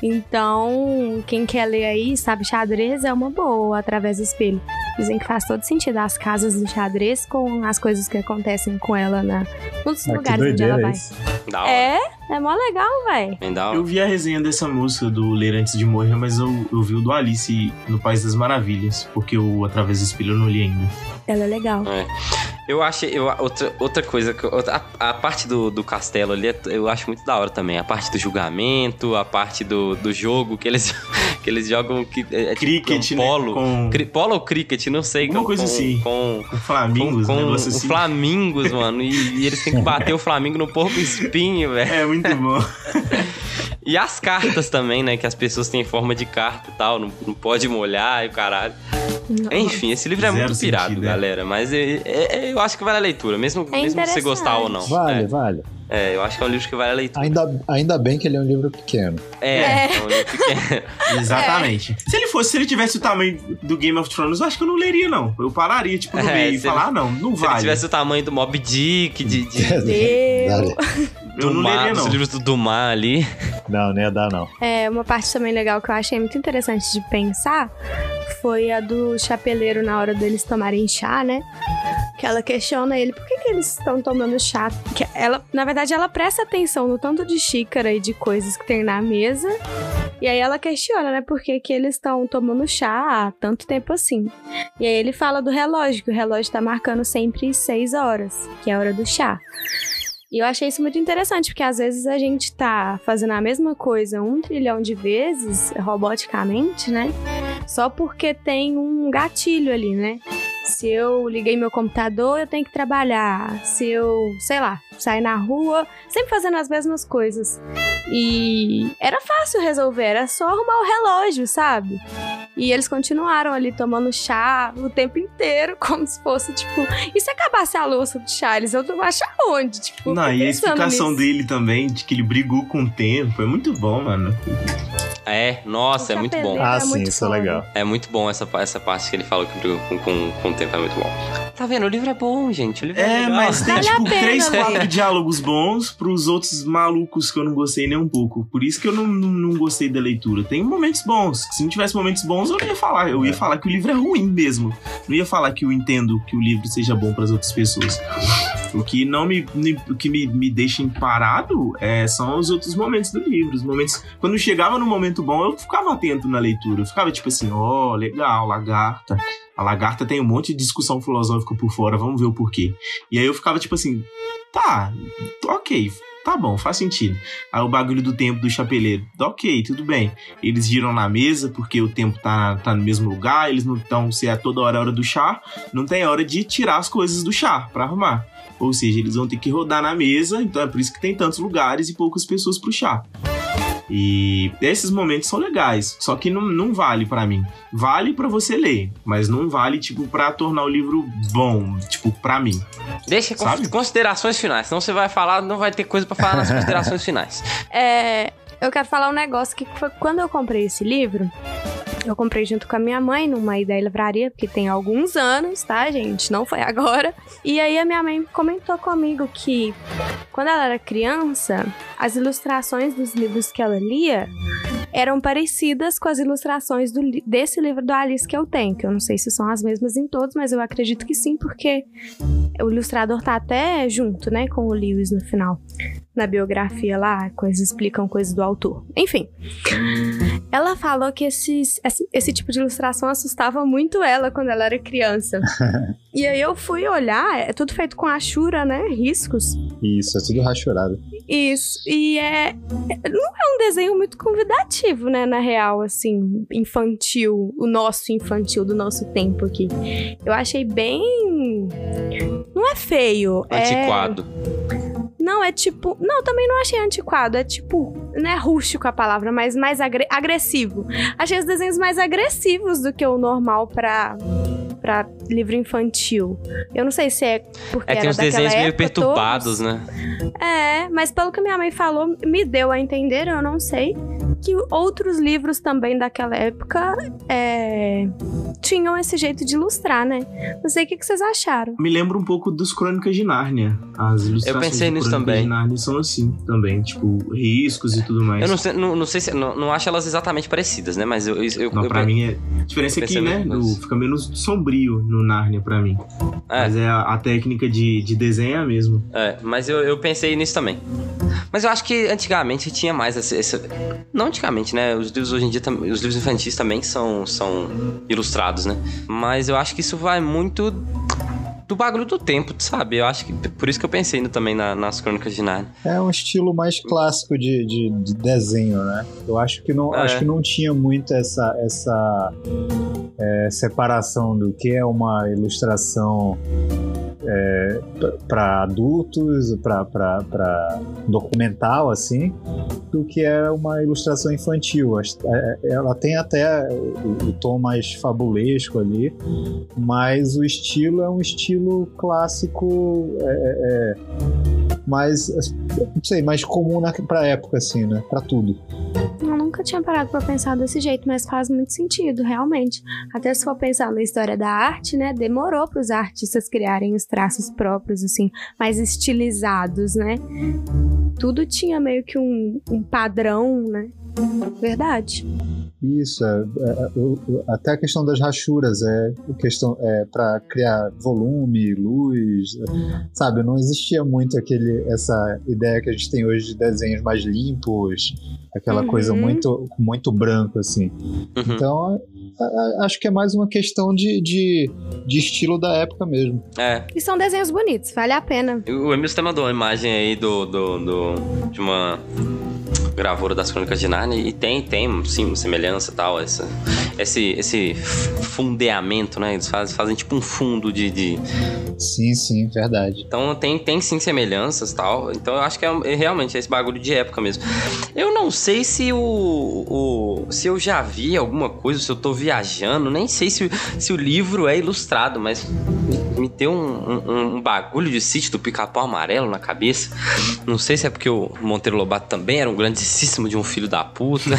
Então, quem quer ler aí, sabe, xadrez é uma boa através do espelho. Dizem que faz todo sentido as casas do xadrez com as coisas que acontecem com ela na, nos Ah, lugares onde ela vai. isso. Da hora. É, é mó legal, da hora. Eu vi a resenha dessa música do Ler Antes de Morrer, mas eu, eu vi o do Alice no País das Maravilhas, porque o Através do Espelho eu não li ainda. Ela é legal. É. Eu acho. Eu, outra, outra coisa. A, a parte do, do castelo ali é- eu acho muito da hora também. A parte do julgamento, a parte do, do jogo que eles, que eles jogam. Que, é, é tipo Cricket, um né? polo. Com- Cri- polo ou cricket, não sei. Alguma com, coisa com- assim. Com, Com Flamingos, com, um com negócio o assim. Flamingos, mano. E, e eles têm que bater o Flamingo no porco espinho, velho. É muito bom. E as cartas também, né? Que as pessoas têm forma de carta e tal. Não, não pode molhar e o caralho. Enfim, esse livro é Zero muito pirado, sentido, é. galera. Mas é- é- é- eu acho que vale a leitura, mesmo, É mesmo se você gostar ou não. Vale, É, vale. É, eu acho que é um livro que vale a leitura. Ainda, ainda bem que ele é um livro pequeno. É, É. é um livro pequeno. Exatamente. Se ele fosse, se ele tivesse o tamanho do Game of Thrones, eu acho que eu não leria, não. Eu pararia, tipo, no É, meio e se falar, ele- ah, não, não Se ele vale. tivesse o tamanho do Mob Dick, de, de, Vale. Eu não mar, leria, não. livros do Dumar ali. Não, não ia dar, não. É, uma parte também legal que eu achei muito interessante de pensar foi a do chapeleiro na hora deles tomarem chá, né? Que ela questiona ele por que, que eles estão tomando chá. Que ela, na verdade, ela presta atenção no tanto de xícara e de coisas que tem na mesa. E aí ela questiona, né? Por que, que eles estão tomando chá há tanto tempo assim. E aí ele fala do relógio, que o relógio tá marcando sempre 6 horas, que é a hora do chá. E eu achei isso muito interessante, porque às vezes a gente tá fazendo a mesma coisa um trilhão de vezes, roboticamente, né? Só porque tem um gatilho ali, né? Se eu liguei meu computador, eu tenho que trabalhar. Se eu, sei lá, sair na rua, sempre fazendo as mesmas coisas. E era fácil resolver, era só arrumar o relógio, sabe? E eles continuaram ali tomando chá o tempo inteiro, como se fosse, tipo, e se acabasse a louça do chá, eles iam tomar chá onde? Tipo, Não, e a explicação nisso. dele também, de que ele brigou com o tempo, é muito bom, mano. É, nossa, é muito bom. chapeleiro Ah, é sim, muito isso é foda. legal. É muito bom essa, essa parte que ele falou que brigou com, com, com o tempo, é muito bom. Tá vendo? O livro é bom, gente. O livro é, É, legal. mas tem Vale tipo pena três, quatro diálogos bons pros outros malucos que eu não gostei nem um pouco. Por isso que eu não, não, não gostei da leitura. Tem momentos bons. Se não tivesse momentos bons, eu não ia falar. Eu ia falar que o livro é ruim mesmo. Não ia falar que eu entendo que o livro seja bom pras outras pessoas. O que não me, me- o que me, me deixa parado é, são os outros momentos do livro. Os momentos. Quando chegava no momento bom, eu ficava atento na leitura. Eu ficava tipo assim, ó, legal, lagarta. A lagarta tem um monte de discussão filosófica por fora, vamos ver o porquê. E aí eu ficava tipo assim, tá, ok, tá bom, faz sentido. Aí o bagulho do tempo do chapeleiro, ok, tudo bem. Eles giram na mesa porque o tempo tá, tá no mesmo lugar, eles não estão, se é toda hora a hora do chá, não tem hora de tirar as coisas do chá pra arrumar. Ou seja, eles vão ter que rodar na mesa, então é por isso que tem tantos lugares e poucas pessoas pro chá. E esses momentos são legais, só que não, não vale pra mim. Vale pra você ler, mas não vale, tipo, pra tornar o livro bom, tipo, pra mim. Deixa com Sabe? considerações finais, senão você vai falar, não vai ter coisa pra falar nas considerações finais. É, eu quero falar um negócio que foi quando eu comprei esse livro. Eu comprei junto com a minha mãe numa ideia livraria, porque tem alguns anos, tá, gente? Não foi agora. E aí a minha mãe comentou comigo que quando ela era criança, as ilustrações dos livros que ela lia eram parecidas com as ilustrações do, desse livro do Alice que eu tenho, que eu não sei se são as mesmas em todos, mas eu acredito que sim, porque o ilustrador tá até junto, né, com o Lewis no final. Na biografia lá, coisas explicam coisas do autor. Enfim. Ela falou que esses, esse, esse tipo de ilustração assustava muito ela quando ela era criança. e aí eu fui olhar, é tudo feito com achura, né? Riscos. Isso, é tudo rachurado. Isso. E é. Não é um desenho muito convidativo, né? Na real, assim, infantil. O nosso infantil do nosso tempo aqui. Eu achei bem. Não é feio. Antiquado. É... Não, é tipo. Não, também não achei antiquado. É tipo. Não é rústico a palavra, mas mais agre... agressivo. Achei os desenhos mais agressivos do que o normal pra para livro infantil. Eu não sei se é porque é, tem uns desenhos meio perturbados, todos. né? É, mas pelo que minha mãe falou, me deu a entender, eu não sei, que outros livros também daquela época é, tinham esse jeito de ilustrar, né? Não sei o que, que vocês acharam. Me lembra um pouco dos Crônicas de Nárnia. As ilustrações eu pensei nisso também. de Nárnia são assim também, tipo, riscos e tudo mais. Eu não sei, não, não sei se. Não, não acho elas exatamente parecidas, né? Mas eu. eu, não, eu, pra eu, mim é. A diferença é que, né? No, fica menos sombrio no Nárnia pra mim. É. Mas é a, a, técnica de, de desenho é a mesma. É, mas eu, eu pensei nisso também. Mas eu acho que antigamente tinha mais essa. essa... Não antigamente, né? Os livros hoje em dia, os livros infantis também são, são ilustrados, né? Mas eu acho que isso vai muito do bagulho do tempo, sabe? Eu acho que por isso que eu pensei no, também na, nas Crônicas de Narnia. É um estilo mais clássico de, de, de desenho, né? Eu acho que não, é. acho que não tinha muito essa, essa é, separação do que é uma ilustração é, para adultos, para documental, assim, do que é uma ilustração infantil. É, ela tem até o, tom mais fabulesco ali, mas o estilo é um estilo clássico. É, é, é mais, não sei, mais comum na, pra época, assim, né? Pra tudo. Nunca tinha parado pra pensar desse jeito, mas faz muito sentido, realmente. Até se for pensar na história da arte, né? Demorou pros artistas criarem os traços próprios, assim, mais estilizados, né? Tudo tinha meio que um, um padrão, né? Verdade. Isso, é, é, é, até a questão das rachuras é questão é, para criar volume, luz, sabe? Não existia muito aquele essa ideia que a gente tem hoje de desenhos mais limpos, aquela uhum. coisa muito muito branco assim. Uhum. Então acho que é mais uma questão de, de, de, estilo da época mesmo. É. E são desenhos bonitos, vale a pena. O Emil até mandou uma imagem aí do, do, do de uma gravura das Crônicas de Narnia e tem, tem, sim, semelhança e tal, essa, esse, esse fundeamento, né? Eles fazem, fazem tipo um fundo de, de... Sim, sim, verdade. Então tem, tem sim semelhanças e tal. Então eu acho que é, é realmente é esse bagulho de época mesmo. Eu não sei se o, o se eu já vi alguma coisa, se eu tô viajando, nem sei se, se o livro é ilustrado, mas me deu um, um, um bagulho de sítio do pica-pau amarelo na cabeça. Não sei se é porque o Monteiro Lobato também era um de um filho da puta.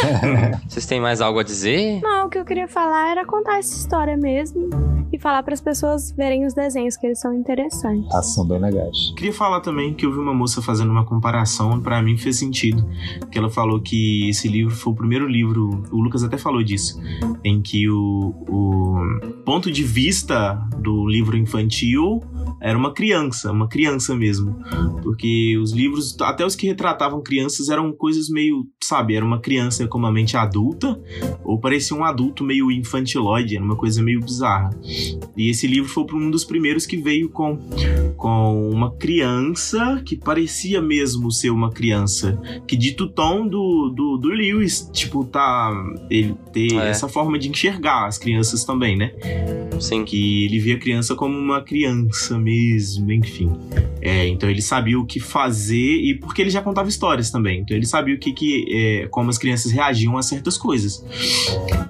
Vocês têm mais algo a dizer? Não, o que eu queria falar era contar essa história mesmo e falar para as pessoas verem os desenhos, que eles são interessantes. Ah, são bem legais. Queria falar também que eu vi uma moça fazendo uma comparação, para mim fez sentido. Que ela falou que esse livro foi o primeiro livro, o Lucas até falou disso, em que o, o ponto de vista do livro infantil era uma criança, uma criança mesmo. Porque os livros, até os que retratavam crianças, eram coisas meio, sabe, era uma criança com uma mente adulta, ou parecia um adulto meio infantiloide, era uma coisa meio bizarra. E esse livro foi um dos primeiros que veio com, com uma criança que parecia mesmo ser uma criança. Que dito o tom do, do, do Lewis, tipo, tá. Ele ter é. essa forma de enxergar as crianças também, né? Sim. Que ele via a criança como uma criança mesmo, enfim. É, então ele sabia o que fazer e porque ele já contava histórias também. Então ele sabia o que, que é, como as crianças reagiam a certas coisas.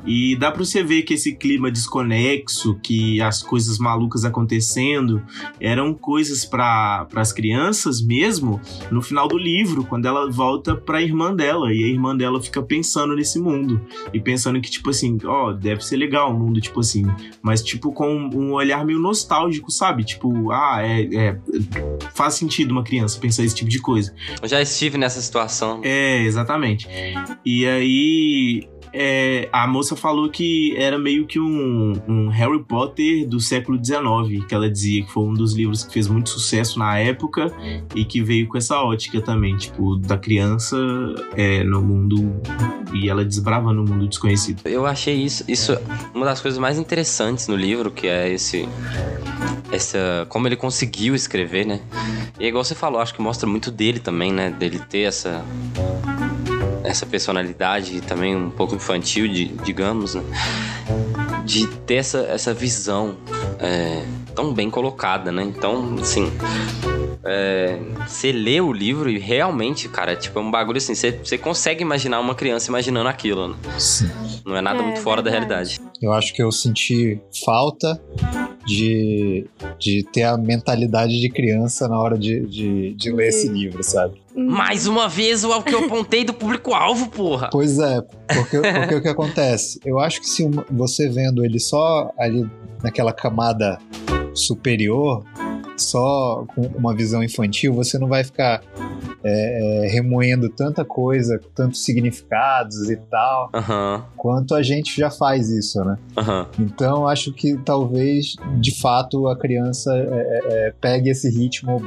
E dá para você ver que esse clima desconexo, que as coisas malucas acontecendo, eram coisas para as crianças mesmo no final do livro, quando ela volta para a irmã dela e a irmã dela fica pensando nesse mundo e pensando que tipo assim, ó, oh, deve ser legal o mundo tipo assim, mas tipo tipo, com um olhar meio nostálgico, sabe? Tipo, ah, é, é- faz sentido uma criança pensar esse tipo de coisa. Eu já estive nessa situação. É, exatamente. E aí. É, a moça falou que era meio que um, um Harry Potter do século XIX, que ela dizia que foi um dos livros que fez muito sucesso na época e que veio com essa ótica também, tipo, da criança é, no mundo e ela desbravando no mundo desconhecido. Eu achei isso, isso uma das coisas mais interessantes no livro, que é esse. Essa. Como ele conseguiu escrever, né? E é igual você falou, acho que mostra muito dele também, né? Dele ter essa. Essa personalidade também um pouco infantil, de, digamos, né? De ter essa, essa visão é, tão bem colocada, né? Então, assim. É, você lê o livro e realmente, cara, tipo, é um bagulho assim, você, você consegue imaginar uma criança imaginando aquilo, né? Sim. Não é nada É, muito fora da realidade. Eu acho que eu senti falta de, de ter a mentalidade de criança na hora de, de, de ler esse livro, sabe? Mais uma vez o que eu apontei do público-alvo, porra. Pois é, porque, porque o que acontece? Eu acho que se você vendo ele só ali naquela camada superior, só com uma visão infantil, você não vai ficar é, é, remoendo tanta coisa, tantos significados e tal, Aham, quanto a gente já faz isso, né? aham. Então acho que talvez de fato a criança é, é, é, pegue esse ritmo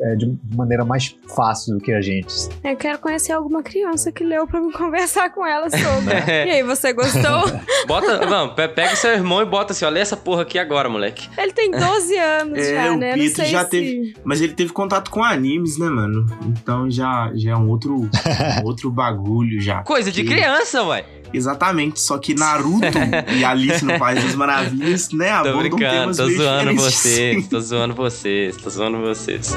é, de maneira mais fácil do que a gente. Eu quero conhecer alguma criança que leu pra me conversar com ela sobre. e aí, você gostou? Bota, não, pe- pega o seu irmão e bota assim, ó, lê essa porra aqui agora, moleque. Ele tem 12 anos já, né? Pietro sei já se... teve. Mas ele teve contato com animes, né, mano? Então já, já é um outro, um outro bagulho já. Coisa de criança, ué. Exatamente, só que Naruto e Alice no País das Maravilhas, né, Tô abordam brincando, temas tô meio zoando vocês, tô zoando vocês, tô zoando vocês.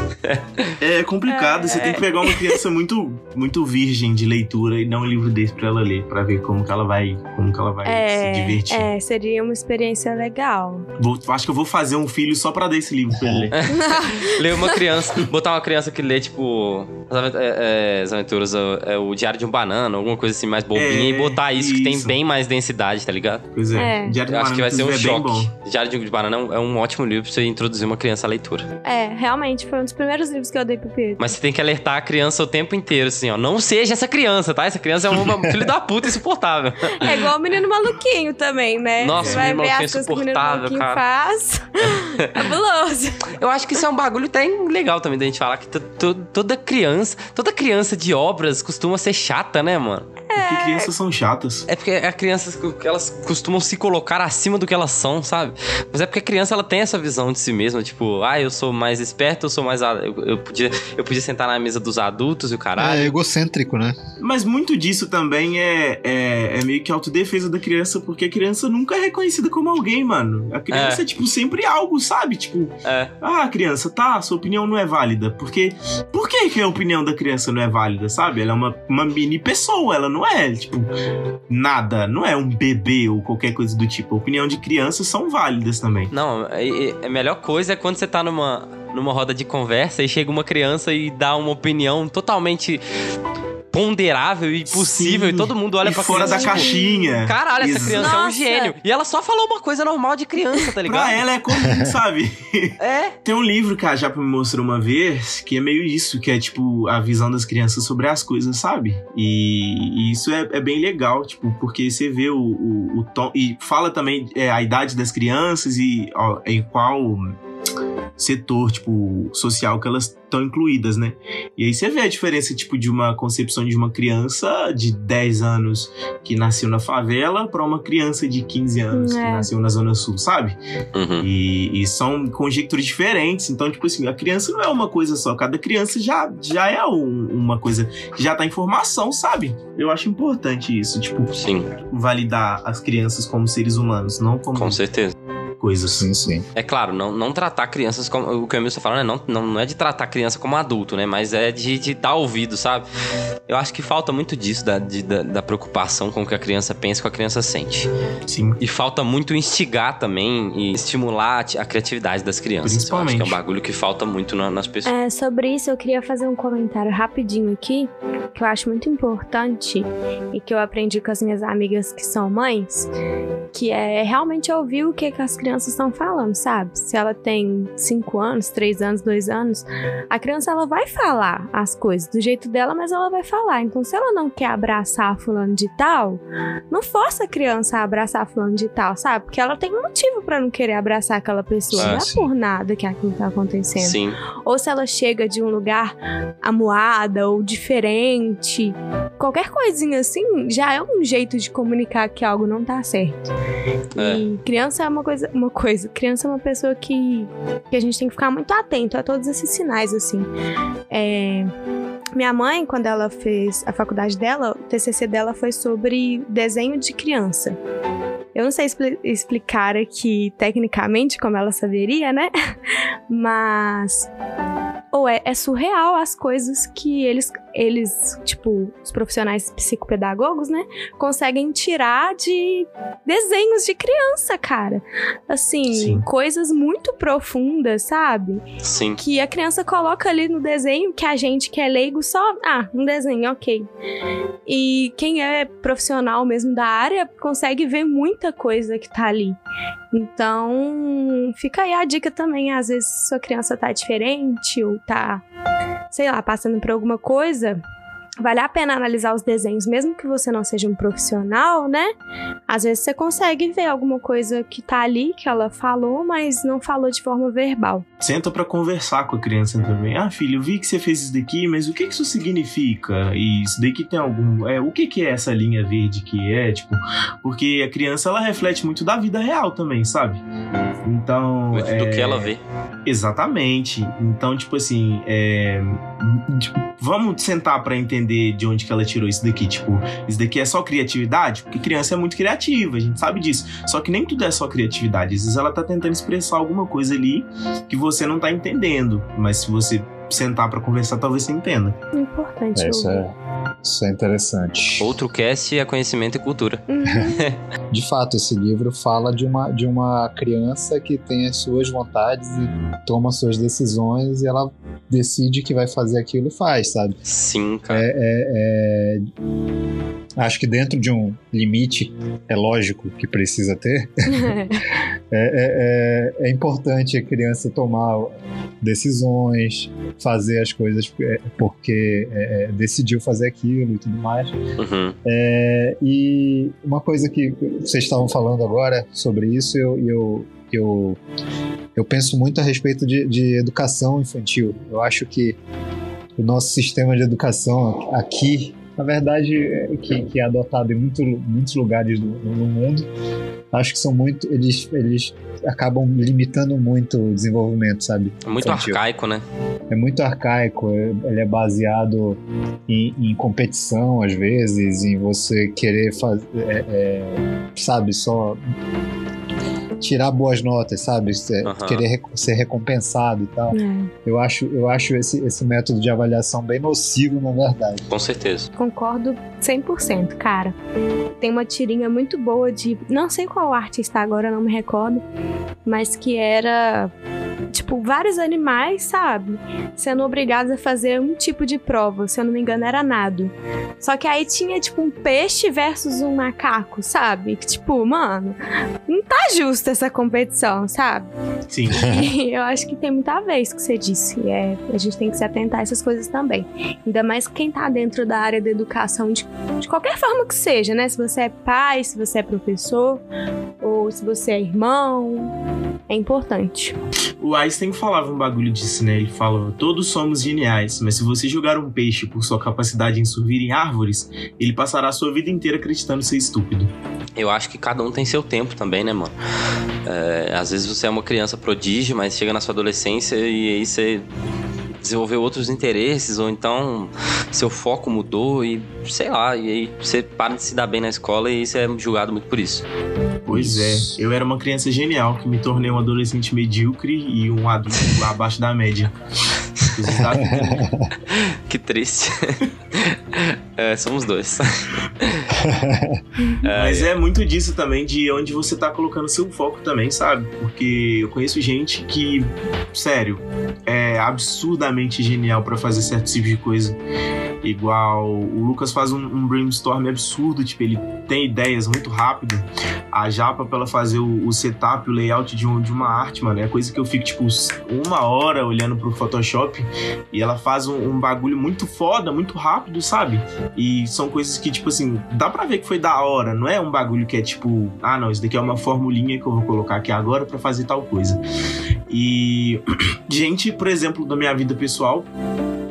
É complicado, você tem que pegar uma criança muito, muito virgem de leitura e dar um livro desse pra ela ler, pra ver como que ela vai, como que ela vai se divertir. É, é, seria uma experiência legal. Vou- acho que eu vou fazer um filho só pra dar esse livro pra ele ler. Ler uma criança, botar uma criança que lê, tipo, as avent- é, é, as aventuras, é, é, o Diário de um Banana, alguma coisa assim mais bobinha, É, e botar isso, que tem isso. bem mais densidade, tá ligado? Pois é, É. Diário de Eu acho que vai ser um é choque. Diário de Banana é um, é um ótimo livro pra você introduzir uma criança à leitura. É, realmente, foi um dos primeiros livros que eu dei pro Pedro. Mas você tem que alertar a criança o tempo inteiro, assim, ó. Não seja essa criança, tá? Essa criança é uma filho da puta insuportável. É igual o menino maluquinho também, né? Nossa, Você vai o menino ver maluquinho as coisas que o menino insuportável, maluquinho cara. faz. Fabuloso. Eu acho que isso é um bagulho até legal também da gente falar que to- to- toda criança, toda criança de obras costuma ser chata, né, mano? Porque crianças são chatas. É porque as crianças elas costumam se colocar acima do que elas são, sabe? Mas é porque a criança ela tem essa visão de si mesma, tipo, ah, eu sou mais esperto, eu sou mais eu, eu podia eu podia sentar na mesa dos adultos e o caralho. É egocêntrico, né? Mas muito disso também é, é, é meio que autodefesa da criança, porque a criança nunca é reconhecida como alguém, mano. A criança É. é, tipo, sempre algo, sabe? Tipo, É. ah, criança, tá, sua opinião não é válida. Porque, por que, que a opinião da criança não é válida, sabe? Ela é uma, uma mini pessoa, ela não é, tipo, nada. Não é um bebê ou qualquer coisa do tipo. A opinião de crianças são válidas também. Não, é- é- a melhor coisa é quando você tá numa, numa roda de conversa e chega uma criança e dá uma opinião totalmente ponderável e possível Sim, e todo mundo olha e pra fora criança da tipo, caixinha. Caralho, essa criança é um gênio. E ela só falou uma coisa normal de criança, tá ligado? Pra ela é comum, sabe? É. Tem um livro que a Japa me mostrou uma vez que é meio isso, que é tipo a visão das crianças sobre as coisas, sabe? E, e isso é, é bem legal, tipo, porque você vê o, o, o tom. E fala também é, a idade das crianças e ó, em qual setor, tipo, social que elas estão incluídas, né? E aí você vê a diferença, tipo, de uma concepção de uma criança de 10 anos que nasceu na favela pra uma criança de 15 anos que É. nasceu na Zona Sul, sabe? Uhum. E, e são conjecturas diferentes. Então, tipo assim, a criança não é uma coisa só. Cada criança já, já é um- uma coisa que já tá em formação, sabe? Eu acho importante isso, tipo, Sim, validar as crianças como seres humanos, não como com certeza. Coisas. Sim, sim. É claro, não, não tratar crianças como. O que o Emil tá falando é não, não, não é de tratar a criança como adulto, né? Mas é de, de dar ouvido, sabe? Eu acho que falta muito disso, da, de- da, da preocupação com o que a criança pensa e com o que a criança sente. Sim. E falta muito instigar também e estimular a ti- a criatividade das crianças. Eu acho que é um Principalmente. bagulho que falta muito na- nas pessoas. É, sobre isso, eu queria fazer um comentário rapidinho aqui, que eu acho muito importante e que eu aprendi com as minhas amigas que são mães, que é realmente ouvir o que, que as crianças estão falando, sabe? Se ela tem 5 anos, 3 anos, 2 anos, a criança ela vai falar as coisas do jeito dela, mas ela vai falar. Então, se ela não quer abraçar fulano de tal, não força a criança a abraçar fulano de tal, sabe? Porque ela tem um motivo para não querer abraçar aquela pessoa. Ah, não é sim. por nada que aquilo tá acontecendo. Sim. Ou se ela chega de um lugar amuada ou diferente, qualquer coisinha assim já é um jeito de comunicar que algo não tá certo. E criança é uma coisa, uma coisa, criança é uma pessoa que, que a gente tem que ficar muito atento a todos esses sinais assim. É, minha mãe, quando ela fez a faculdade dela, o TCC dela foi sobre desenho de criança. Eu não sei expli- explicar aqui tecnicamente como ela saberia, né? Mas. Ou é, é surreal as coisas que eles, eles, tipo, os profissionais psicopedagogos, né? Conseguem tirar de desenhos de criança, cara. Assim, Sim. coisas muito profundas, sabe? Sim. que a criança coloca ali no desenho que a gente que é leigo só, ah, um desenho, ok. E quem é profissional mesmo da área consegue ver muita coisa que tá ali. Então, fica aí a dica também, às vezes sua criança tá diferente ou tá, sei lá, passando por alguma coisa, Vale a pena analisar os desenhos, mesmo que você não seja um profissional, né? Às vezes você consegue ver alguma coisa que tá ali, que ela falou, mas não falou de forma verbal. Senta pra conversar com a criança também. Ah, filho, eu vi que você fez isso daqui, mas o que que isso significa? E isso daqui tem algum. É, o que que é essa linha verde que é? Tipo, porque a criança ela reflete muito da vida real também, sabe? Então. Muito do que ela vê. Exatamente. Então, tipo assim, é, tipo, vamos sentar pra entender de onde que ela tirou isso daqui. Tipo, isso daqui é só criatividade? Porque criança é muito criativa, a gente sabe disso. Só que nem tudo é só criatividade. Às vezes ela tá tentando expressar alguma coisa ali que você não tá entendendo. Mas se você sentar pra conversar, talvez você entenda. Importante. É, isso, é, interessante. Outro cast é conhecimento e cultura. De fato, esse livro fala de uma, de uma criança que tem as suas vontades e toma suas decisões e ela decide que vai fazer aquilo e faz, sabe? Sim, cara. É, é- é- Acho que dentro de um limite, é lógico que precisa ter, é, é- é- é importante a criança tomar decisões, fazer as coisas é, porque é, é, decidiu fazer aquilo e tudo mais. Uhum. E uma coisa que vocês estavam falando agora sobre isso, eu, eu, eu, eu penso muito a respeito de, de educação infantil. Eu acho que o nosso sistema de educação aqui, na verdade, é, que, que é adotado em muito, muitos lugares do, no mundo, acho que são muito. Eles, eles acabam limitando muito o desenvolvimento, sabe? É muito infantil arcaico, né? é muito arcaico, é- ele é baseado em, em competição, às vezes, em você querer fazer, sabe, só tirar boas notas, sabe, querer rec- ser recompensado e tal. É, Eu acho, eu acho esse, esse método de avaliação bem nocivo, na verdade. Com certeza. Concordo 100%, cara. Tem uma tirinha muito boa de. Não sei qual artista agora, não me recordo. Mas que era. Tipo, vários animais, sabe? Sendo obrigados a fazer um tipo de prova. Se eu não me engano, era nado. Só que aí tinha, tipo, um peixe versus um macaco, sabe? Que, tipo, mano, não tá justa essa competição, sabe? Sim. E eu acho que tem muito a ver isso que você disse. É, a gente tem que se atentar a essas coisas também. Ainda mais quem tá dentro da área da educação, de, de qualquer forma que seja, né? Se você é pai, se você é professor, ou se você é irmão. É importante. O Einstein falava um bagulho disso, né? Ele falava: todos somos geniais, mas se você julgar um peixe por sua capacidade em subir em árvores, ele passará a sua vida inteira acreditando ser estúpido. Eu acho que cada um tem seu tempo também, né, mano? É, às vezes você é uma criança prodígio, mas chega na sua adolescência e aí você desenvolveu outros interesses, ou então seu foco mudou e sei lá, e aí você para de se dar bem na escola e você é julgado muito por isso. Pois é, eu era uma criança genial que me tornei um adolescente medíocre e um adulto abaixo da média. Que triste. É, somos dois. Mas é muito disso também, de onde você tá colocando seu foco também, sabe? Porque eu conheço gente que, sério, é absurdamente genial para fazer certo tipo de coisa. Igual o Lucas faz um, um, brainstorm absurdo, tipo, ele tem ideias muito rápido. A Japa, pra ela fazer o, o setup, o layout de, um, de uma arte, mano, é coisa que eu fico, tipo, uma hora olhando pro Photoshop e ela faz um, um bagulho muito foda, muito rápido, sabe? E são coisas que, tipo assim, dá pra ver que foi da hora, não é um bagulho que é tipo, ah, não, isso daqui é uma formulinha que eu vou colocar aqui agora para fazer tal coisa. E gente, por exemplo, da minha vida pessoal,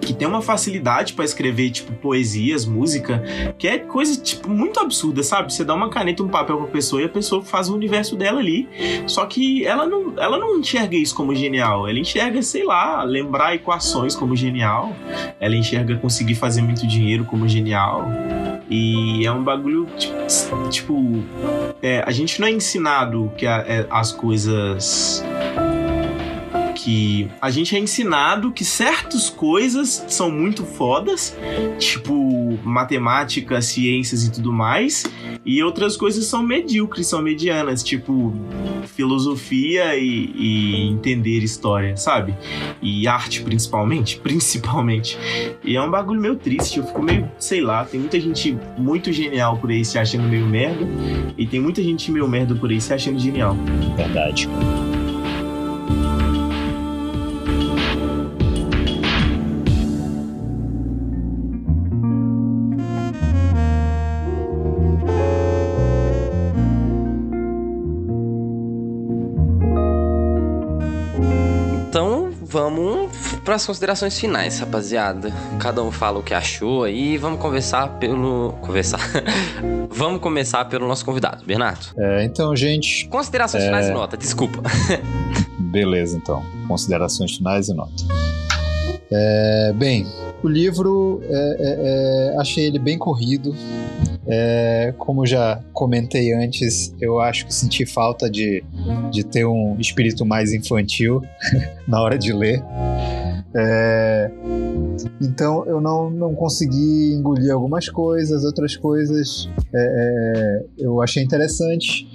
que tem uma facilidade para escrever, tipo, poesias, música, que é coisa, tipo, muito absurda, sabe? Você dá uma caneta, um papel pra pessoa e a pessoa faz o universo dela ali. Só que ela não, ela não enxerga isso como genial. Ela enxerga, sei lá, lembrar equações como genial. Ela enxerga conseguir fazer muito dinheiro como genial. E é um bagulho, tipo, tipo é, a gente não é ensinado que a, é, as coisas que a gente é ensinado que certas coisas são muito fodas, tipo matemática, ciências e tudo mais, e outras coisas são medíocres, são medianas, tipo filosofia e, e entender história, sabe? E arte principalmente, principalmente. E é um bagulho meio triste, eu fico meio, sei lá, tem muita gente muito genial por aí se achando meio merda, e tem muita gente meio merda por aí se achando genial. Verdade. As considerações finais, rapaziada. Cada um fala o que achou aí. Vamos conversar pelo. Conversar. vamos começar pelo nosso convidado, Bernardo. É, então, gente. Considerações é... finais e nota, desculpa. Beleza, então. Considerações finais e nota. É, bem, o livro é, é, é achei ele bem corrido. É, como já comentei antes, eu acho que senti falta de, de ter um espírito mais infantil na hora de ler. É, então eu não, não consegui engolir algumas coisas, outras coisas é, é eu achei interessante,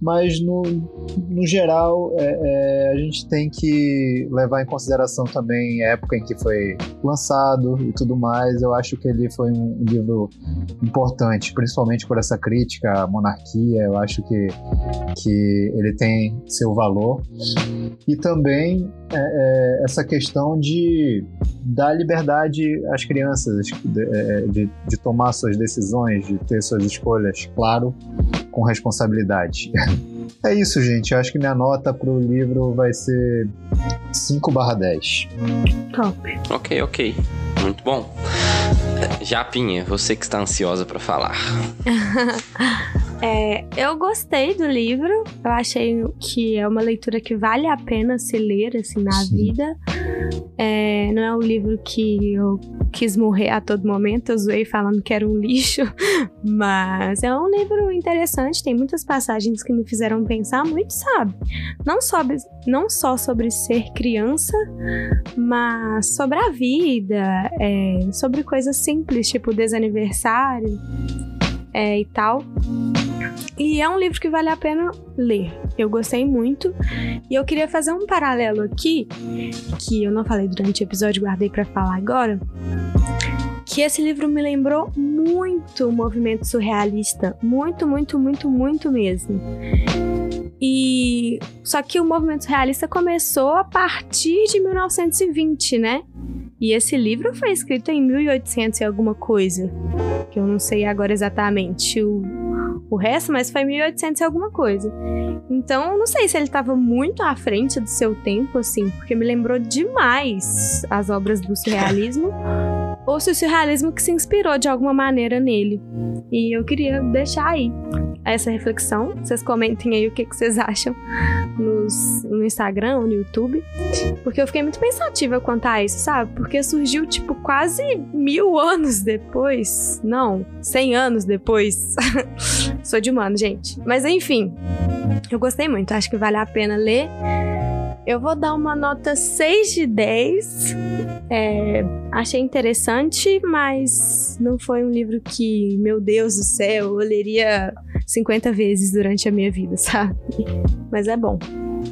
mas no, no geral é, é, a gente tem que levar em consideração também a época em que foi lançado e tudo mais. Eu acho que ele foi um, livro importante, principalmente por essa crítica à monarquia. Eu acho que, que ele tem seu valor e também é, essa questão de dar liberdade às crianças de, é, de, de, tomar suas decisões, de ter suas escolhas, claro, com responsabilidade. É isso, gente. Eu acho que minha nota pro livro vai ser 5 barra 10. Top. Ok, ok. Muito bom. Japinha, você que está ansiosa para falar. É, eu gostei do livro. Eu achei que é uma leitura que vale a pena se ler assim na Sim. vida. É, não é um livro que eu quis morrer a todo momento. Eu zoei falando que era um lixo, mas é um livro interessante. Tem muitas passagens que me fizeram pensar muito, sabe? Não sobre, não só sobre ser criança, mas sobre a vida, é, sobre coisas simples, tipo desaniversário é, e tal. E é um livro que vale a pena ler. Eu gostei muito. E eu queria fazer um paralelo aqui, que eu não falei durante o episódio, guardei para falar agora. Que esse livro me lembrou muito o movimento surrealista. Muito, muito, muito, muito mesmo. E só que o movimento surrealista começou a partir de 1920, né? E esse livro foi escrito em 1800 e alguma coisa, que eu não sei agora exatamente o, o resto, mas foi 1800 e alguma coisa. Então, não sei se ele estava muito à frente do seu tempo, assim, porque me lembrou demais as obras do surrealismo, ou se o surrealismo que se inspirou de alguma maneira nele. E eu queria deixar aí essa reflexão. Vocês comentem aí o que, que vocês acham nos, no Instagram, no YouTube. Porque eu fiquei muito pensativa quanto a isso, sabe? Porque surgiu, tipo, quase mil anos depois. Não, cem anos depois. Sou de humano, gente. Mas enfim, eu gostei muito. Acho que vale a pena ler. Eu vou dar uma nota 6 de 10. É, achei interessante, mas não foi um livro que, meu Deus do céu, eu leria 50 vezes durante a minha vida, sabe? Mas é bom.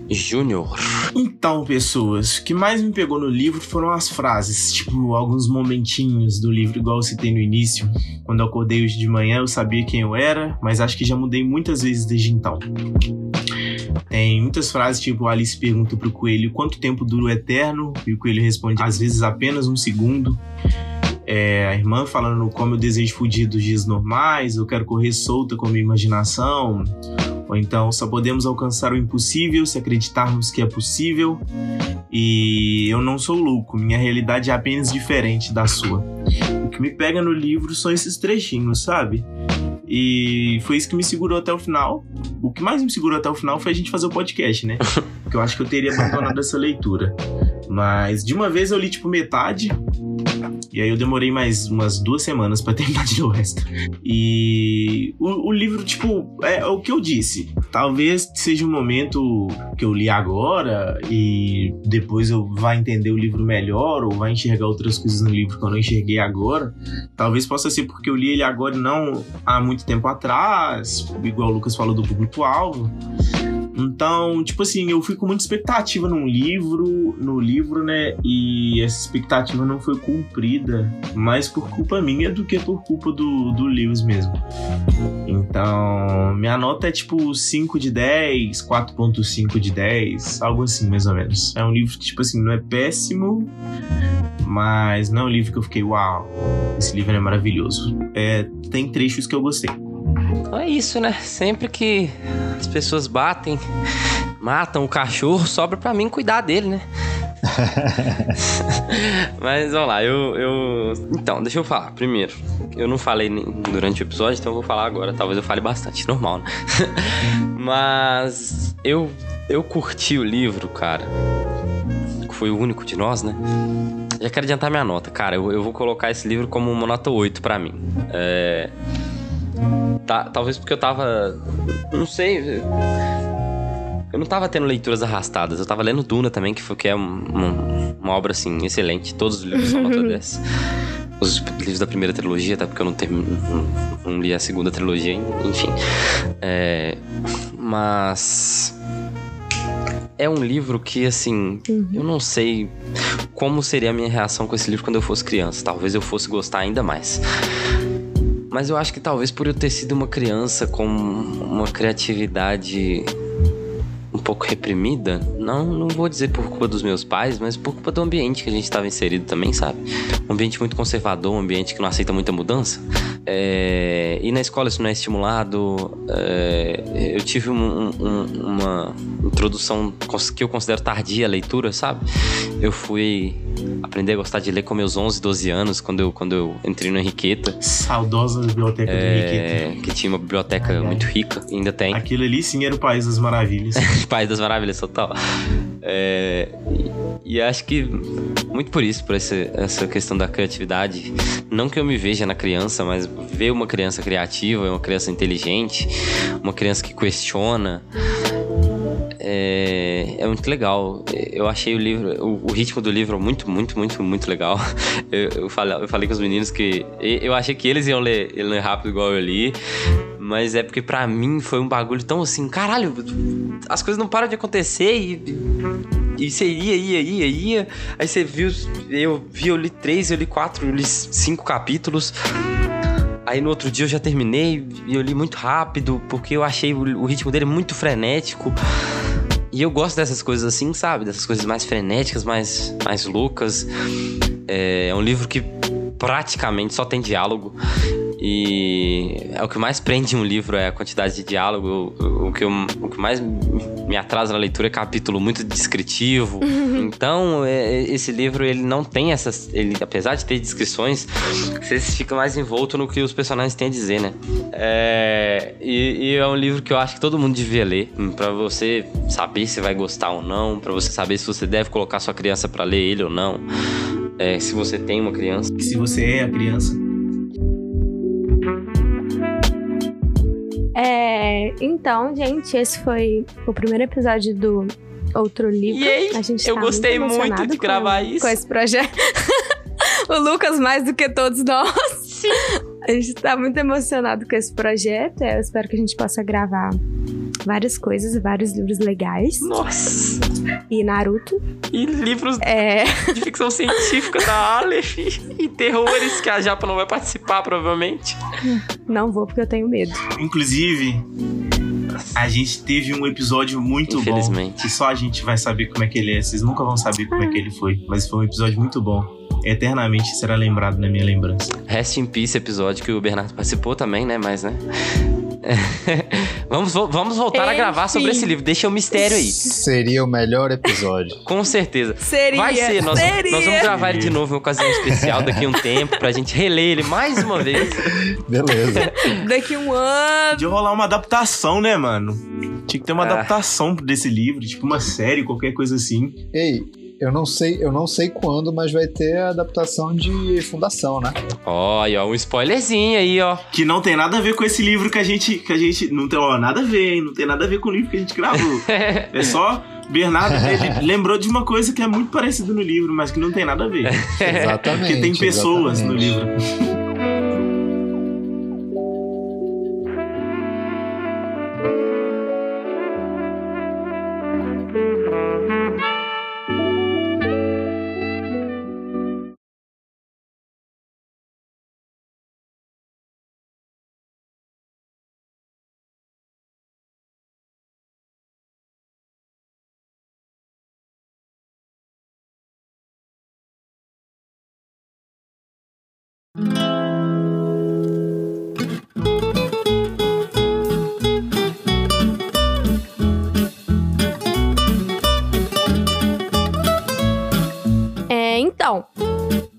Júnior. Então, pessoas, o que mais me pegou no livro foram as frases, tipo, alguns momentinhos do livro, igual eu citei no início. Quando eu acordei hoje de manhã, eu sabia quem eu era, mas acho que já mudei muitas vezes desde então. Tem muitas frases, tipo, Alice pergunta pro coelho quanto tempo dura o eterno, e o coelho responde, às vezes apenas um segundo. É, a irmã falando como eu desejo fugir dos dias normais, eu quero correr solta com a minha imaginação. Ou então, só podemos alcançar o impossível se acreditarmos que é possível. E eu não sou louco, minha realidade é apenas diferente da sua. O que me pega no livro são esses trechinhos, sabe? E foi isso que me segurou até o final. O que mais me segurou até o final foi a gente fazer o podcast, né? Porque eu acho que eu teria abandonado essa leitura. Mas de uma vez eu li tipo metade. E aí eu demorei mais umas duas semanas para terminar de ler o resto. E o, o, livro, tipo, é, é o que eu disse. Talvez seja um momento que eu li agora e depois eu vá entender o livro melhor ou vá enxergar outras coisas no livro que eu não enxerguei agora. Talvez possa ser porque eu li ele agora e não há muito tempo atrás, igual o Lucas falou do público-alvo. Então, tipo assim, eu fui com muita expectativa num livro, no livro, né? E essa expectativa não foi cumprida, mais por culpa minha do que por culpa do, do Lewis mesmo. Então, minha nota é tipo 5 de 10, 4.5 de 10, algo assim, mais ou menos. É um livro que, tipo assim, não é péssimo, mas não é um livro que eu fiquei, uau, esse livro é maravilhoso. É, tem trechos que eu gostei. Então é isso, né? Sempre que as pessoas batem, matam o cachorro, sobra para mim cuidar dele, né? Mas vamos lá, eu, eu. Então, deixa eu falar. Primeiro, eu não falei durante o episódio, então eu vou falar agora. Talvez eu fale bastante, normal, né? Mas eu, eu curti o livro, cara. Foi o único de nós, né? Já quero adiantar minha nota. Cara, eu, eu vou colocar esse livro como uma nota 8 para mim. É. Tá, talvez porque eu tava. Não sei. Eu não tava tendo leituras arrastadas. Eu tava lendo Duna também, que, foi, que é uma, uma obra, assim, excelente. Todos os livros são nota 10. Os livros da primeira trilogia, até porque eu não, term... não, não li a segunda trilogia, enfim. É, mas. É um livro que, assim, uhum. eu não sei como seria a minha reação com esse livro quando eu fosse criança. Talvez eu fosse gostar ainda mais. Mas eu acho que talvez por eu ter sido uma criança com uma criatividade um pouco reprimida, não, não vou dizer por culpa dos meus pais, mas por culpa do ambiente que a gente estava inserido também, sabe? Um ambiente muito conservador, um ambiente que não aceita muita mudança. É, e na escola isso não é estimulado. É, eu tive um, um, uma introdução que eu considero tardia à leitura, sabe? Eu fui aprender a gostar de ler com meus 11, 12 anos, quando eu, quando eu entrei no Henriqueta. Saudosa biblioteca é, do Henriqueta. Que tinha uma biblioteca ai, muito ai. rica, ainda tem. Aquilo ali sim era o País das Maravilhas. País das Maravilhas, total. É, e, acho que muito por isso, por essa, essa questão da criatividade. Não que eu me veja na criança, mas ver uma criança criativa, uma criança inteligente, uma criança que questiona é, é muito legal. Eu achei o livro, o, o, ritmo do livro muito, muito, muito, muito legal. Eu, eu, falei, eu falei com os meninos que eu achei que eles iam ler, ele ler rápido igual eu li, mas é porque para mim foi um bagulho tão assim, caralho, as coisas não param de acontecer e e você ia, ia, ia, ia. Aí você viu, eu vi, eu li três, eu li quatro, eu li cinco capítulos. Aí no outro dia eu já terminei e eu li muito rápido, porque eu achei o, ritmo dele muito frenético. E eu gosto dessas coisas assim, sabe? Dessas coisas mais frenéticas, mais, mais loucas. É, é um livro que praticamente só tem diálogo. E é o que mais prende um livro é a quantidade de diálogo. O, o, que, eu, o que mais me atrasa na leitura é capítulo muito descritivo. então, é, esse livro ele não tem essas. Ele, apesar de ter descrições, você fica mais envolto no que os personagens têm a dizer, né? É, e, e é um livro que eu acho que todo mundo devia ler. para você saber se vai gostar ou não. para você saber se você deve colocar sua criança para ler ele ou não. É, se você tem uma criança. Se você é a criança. É, então, gente, esse foi o primeiro episódio do outro livro. Yay! A gente Eu tá gostei muito emocionado de gravar com, isso. Com esse projeto. o Lucas mais do que todos nós. Sim. A gente tá muito emocionado com esse projeto. Eu espero que a gente possa gravar várias coisas, vários livros legais. Nossa! E Naruto. E livros É. de ficção científica da Aleph e terrores que a Japa não vai participar, provavelmente. Não vou porque eu tenho medo. Inclusive, a gente teve um episódio muito bom. Infelizmente. Que só a gente vai saber como é que ele é. Vocês nunca vão saber como é que ele foi. Mas foi um episódio muito bom. Eternamente será lembrado na minha lembrança. Rest in Peace episódio que o Bernardo participou também, né? Mas, né? vamos, vamos voltar a gravar sobre Enfim. esse livro. Deixa o mistério aí. Seria o melhor episódio. Com certeza. Seria, Vai ser. Nós, seria. nós vamos gravar ele de novo em ocasião especial daqui a um tempo pra gente reler ele mais uma vez. Beleza. Daqui um ano. De rolar uma adaptação, né, mano? Tinha que ter uma Ah. adaptação desse livro, tipo uma série, qualquer coisa assim. Ei, eu não sei, eu não sei quando, mas vai ter a adaptação de Fundação, né? Olha, ó, um spoilerzinho aí, ó. Que não tem nada a ver com esse livro que a gente. Que a gente não tem ó, nada a ver, hein? Não tem nada a ver com o livro que a gente gravou. é só. Bernardo, ele lembrou de uma coisa que é muito parecida no livro, mas que não tem nada a ver. Exatamente. Porque tem pessoas no exatamente. livro.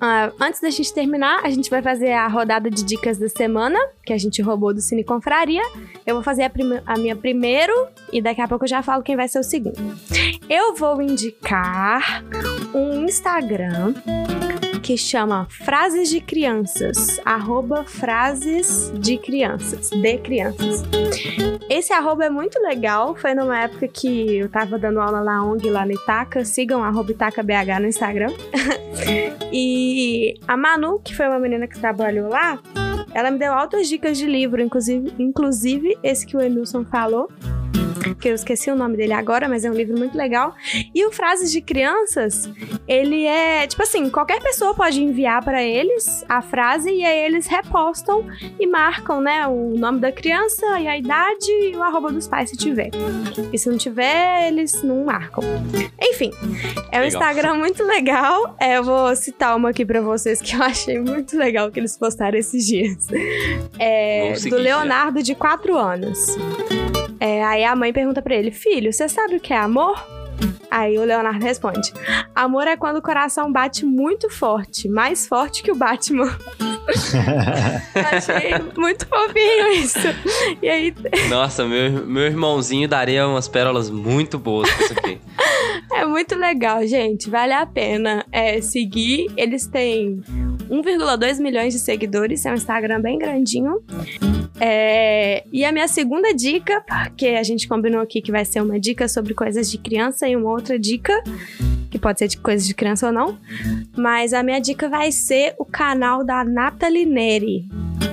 Ah, antes da gente terminar, a gente vai fazer a rodada de dicas da semana, que a gente roubou do Cine Confraria. Eu vou fazer a, a minha primeiro e daqui a pouco eu já falo quem vai ser o segundo. Eu vou indicar um Instagram que chama Frases de Crianças, arroba frases de crianças, de crianças. Esse arroba é muito legal, foi numa época que eu tava dando aula na ONG, lá no Itaca, sigam arroba ItacaBH no Instagram. e a Manu, que foi uma menina que trabalhou lá, ela me deu altas dicas de livro, inclusive, inclusive esse que o Emilson falou, que eu esqueci o nome dele agora, mas é um livro muito legal. E o Frases de Crianças, ele é, tipo assim, qualquer pessoa pode enviar pra eles a frase e aí eles repostam e marcam, né, o nome da criança e a idade e o arroba dos pais se tiver. E se não tiver, eles não marcam. Enfim, é um Legal. Instagram muito legal. É, eu vou citar uma aqui pra vocês que eu achei muito legal que eles postaram esses dias. É, do Leonardo, de 4 anos. É, aí a mãe pergunta pra ele: Filho, você sabe o que é amor? Aí o Leonardo responde: Amor é quando o coração bate muito forte, mais forte que o Batman. Achei muito fofinho isso. E aí Nossa, meu, meu irmãozinho daria umas pérolas muito boas com isso aqui. é muito legal, gente. Vale a pena é, seguir. Eles têm 1,2 milhões de seguidores. É um Instagram bem grandinho. É, e a minha segunda dica, porque a gente combinou aqui que vai ser uma dica sobre coisas de criança e uma outra dica, que pode ser de coisas de criança ou não. Mas a minha dica vai ser o canal da Nathalie Neri,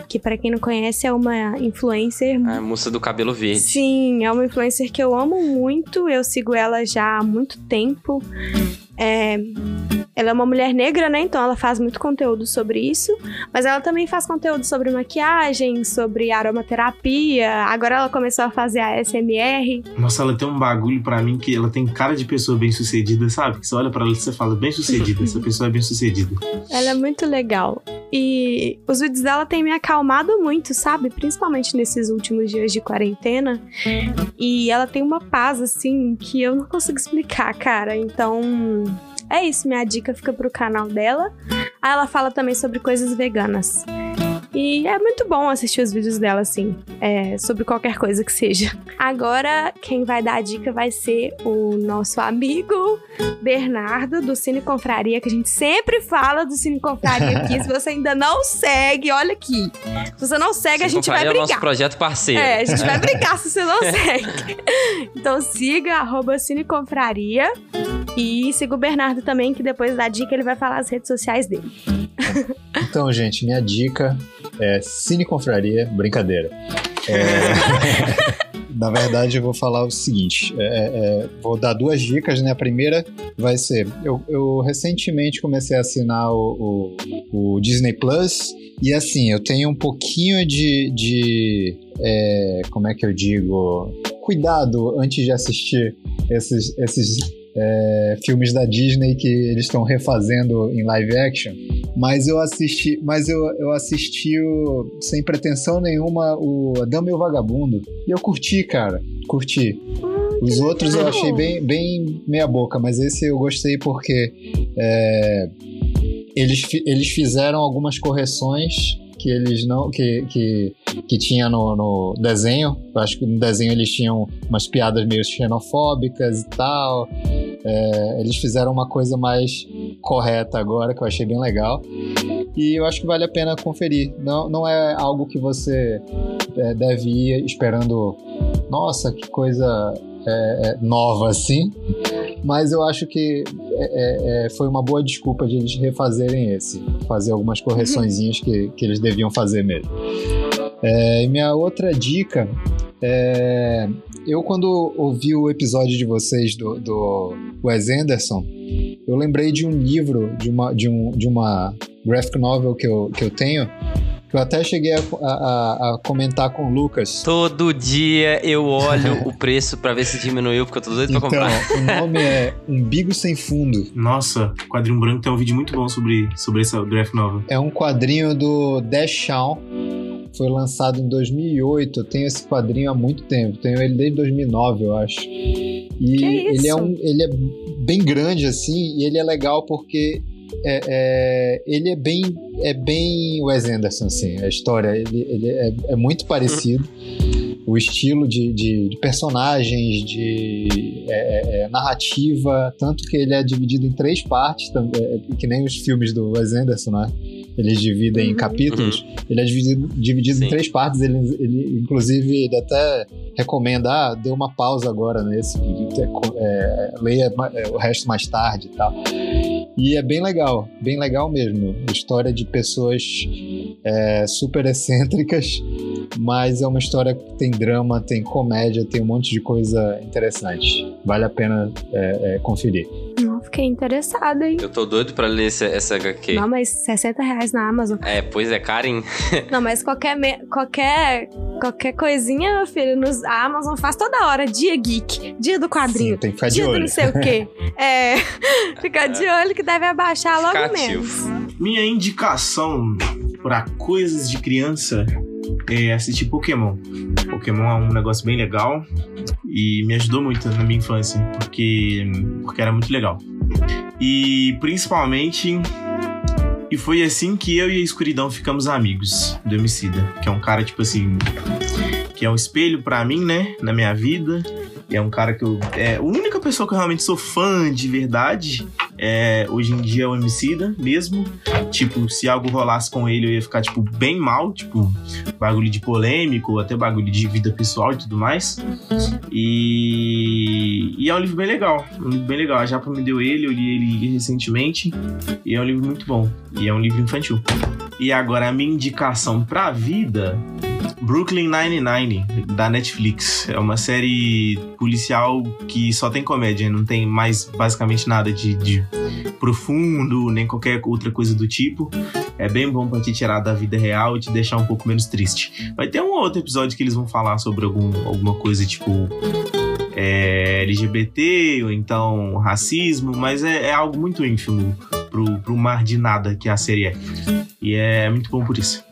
que pra quem não conhece é uma influencer A moça do cabelo verde. Sim, é uma influencer que eu amo muito. Eu sigo ela já há muito tempo. É, ela é uma mulher negra, né? Então ela faz muito conteúdo sobre isso. Mas ela também faz conteúdo sobre maquiagem, sobre aromaterapia. Agora ela começou a fazer a SMR. Nossa, ela tem um bagulho pra mim que ela tem cara de pessoa bem sucedida, sabe? Que você olha pra ela e você fala, bem sucedida, essa pessoa é bem sucedida. Ela é muito legal. E os vídeos dela têm me acalmado muito, sabe? Principalmente nesses últimos dias de quarentena. E ela tem uma paz, assim, que eu não consigo explicar, cara. Então, é isso. Minha dica fica pro canal dela. Aí ela fala também sobre coisas veganas. E é muito bom assistir os vídeos dela, assim, é, sobre qualquer coisa que seja. Agora, quem vai dar a dica vai ser o nosso amigo Bernardo, do Cine Confraria, que a gente sempre fala do Cine Confraria aqui. Se você ainda não segue, olha aqui. Se você não segue, a gente vai é o brigar. nosso projeto parceiro. É, a gente vai brigar se você não segue. Então siga, arroba Cine Confraria. E siga o Bernardo também, que depois da dica ele vai falar as redes sociais dele. Então, gente, minha dica é Cine Confraria, brincadeira. É... Na verdade, eu vou falar o seguinte: é, é, vou dar duas dicas, né? A primeira vai ser: eu, eu recentemente comecei a assinar o, o, o, Disney Plus, e assim, eu tenho um pouquinho de. de é, como é que eu digo? Cuidado antes de assistir esses, esses é, filmes da Disney que eles estão refazendo em live action. Mas eu assisti, mas eu, eu assisti o, sem pretensão nenhuma o Dama e o Vagabundo. E eu curti, cara. Curti. Os outros eu achei bem, bem meia boca, mas esse eu gostei porque é, eles, eles fizeram algumas correções que eles não. que, que, que tinha no, no desenho. Eu acho que no desenho eles tinham umas piadas meio xenofóbicas e tal. É, eles fizeram uma coisa mais correta agora, que eu achei bem legal. E eu acho que vale a pena conferir. Não, não é algo que você é, deve ir esperando. Nossa, que coisa é, é nova assim mas eu acho que é, é, foi uma boa desculpa de eles refazerem esse, fazer algumas correçõezinhas que, que eles deviam fazer mesmo. É, minha outra dica é. Eu, quando ouvi o episódio de vocês do, do Wes Anderson, eu lembrei de um livro, de uma, de um, de uma graphic novel que eu, que eu tenho, eu até cheguei a, a, a, comentar com o Lucas. Todo dia eu olho o preço para ver se diminuiu, porque eu tô doido então, pra comprar. O nome é Umbigo Sem Fundo. Nossa, quadrinho branco tem um vídeo muito bom sobre, sobre essa graphic novel. É um quadrinho do Dash Shawn. Foi lançado em 2008. Eu tenho esse quadrinho há muito tempo. Tenho ele desde 2009, eu acho. E ele é um, ele é bem grande assim, e ele é legal porque é, é, ele é bem é bem Wes Anderson, assim, a história ele, ele é, é muito parecido. o estilo de, de, de personagens, de é, é, é narrativa, tanto que ele é dividido em três partes, que nem os filmes do Wes Anderson, né? Eles dividem em uhum. capítulos. Uhum. Ele é dividido, dividido em três partes. Ele, ele, inclusive, ele até recomenda: ah, dê uma pausa agora nesse, é, leia o resto mais tarde e tal. E é bem legal, bem legal mesmo. História de pessoas é, super excêntricas, mas é uma história que tem drama, tem comédia, tem um monte de coisa interessante. Vale a pena é, é, conferir. Fiquei interessada, hein? Eu tô doido pra ler essa, essa HQ. Não, mas 60 reais na Amazon. É, pois é, Karen. Não, mas qualquer, me... qualquer, qualquer coisinha, meu filho, nos a Amazon faz toda hora. Dia geek, dia do quadrinho. Sim, tem que ficar dia de olho. do não sei o quê. é, fica de olho que deve abaixar logo menos. Minha indicação para coisas de criança é assistir Pokémon. Pokémon é um negócio bem legal e me ajudou muito na minha infância, porque, porque era muito legal. E principalmente. E foi assim que eu e a escuridão ficamos amigos do Emicida, que é um cara, tipo assim. que é um espelho para mim, né? Na minha vida. E é um cara que eu. É a única pessoa que eu realmente sou fã de verdade é, hoje em dia é o Emicida mesmo. Tipo, se algo rolasse com ele, eu ia ficar, tipo, bem mal, tipo, bagulho de polêmico, até bagulho de vida pessoal e tudo mais. E, e é um livro bem legal, um livro bem legal. A Japa me deu ele, eu li ele recentemente, e é um livro muito bom. E é um livro infantil. E agora a minha indicação pra vida Brooklyn Nine-Nine, da Netflix. É uma série policial que só tem comédia, não tem mais basicamente nada de, de profundo, nem qualquer outra coisa do tipo. É bem bom pra te tirar da vida real e te deixar um pouco menos triste. Vai ter um outro episódio que eles vão falar sobre algum, alguma coisa tipo é, LGBT ou então racismo, mas é, é, algo muito ínfimo pro, pro mar de nada que a série é. E é muito bom por isso.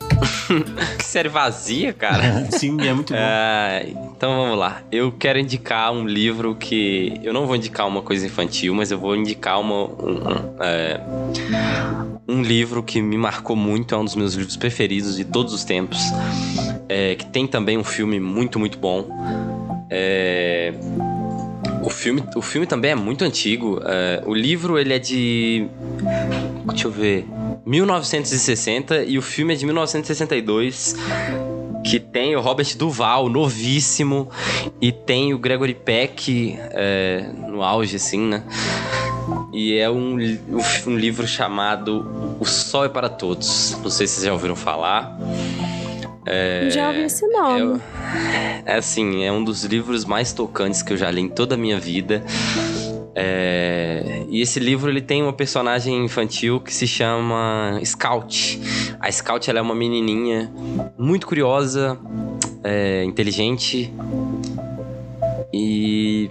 Que série vazia, cara. Sim, é muito bom. É, então vamos lá. Eu quero indicar um livro que. Eu não vou indicar uma coisa infantil, mas eu vou indicar uma. Um, um, é, um livro que me marcou muito, é um dos meus livros preferidos de todos os tempos. É, que tem também um filme muito, muito bom. É, o, filme, o filme também é muito antigo. É, o livro ele é de. Deixa eu ver. 1960 e o filme é de 1962 que tem o Robert Duval, novíssimo, e tem o Gregory Peck é, no auge, assim, né? E é um, um livro chamado O Sol é para Todos. Não sei se vocês já ouviram falar. É, já ouvi esse nome. É, é assim, é um dos livros mais tocantes que eu já li em toda a minha vida. É, e esse livro ele tem uma personagem infantil que se chama Scout. A Scout ela é uma menininha muito curiosa, é, inteligente e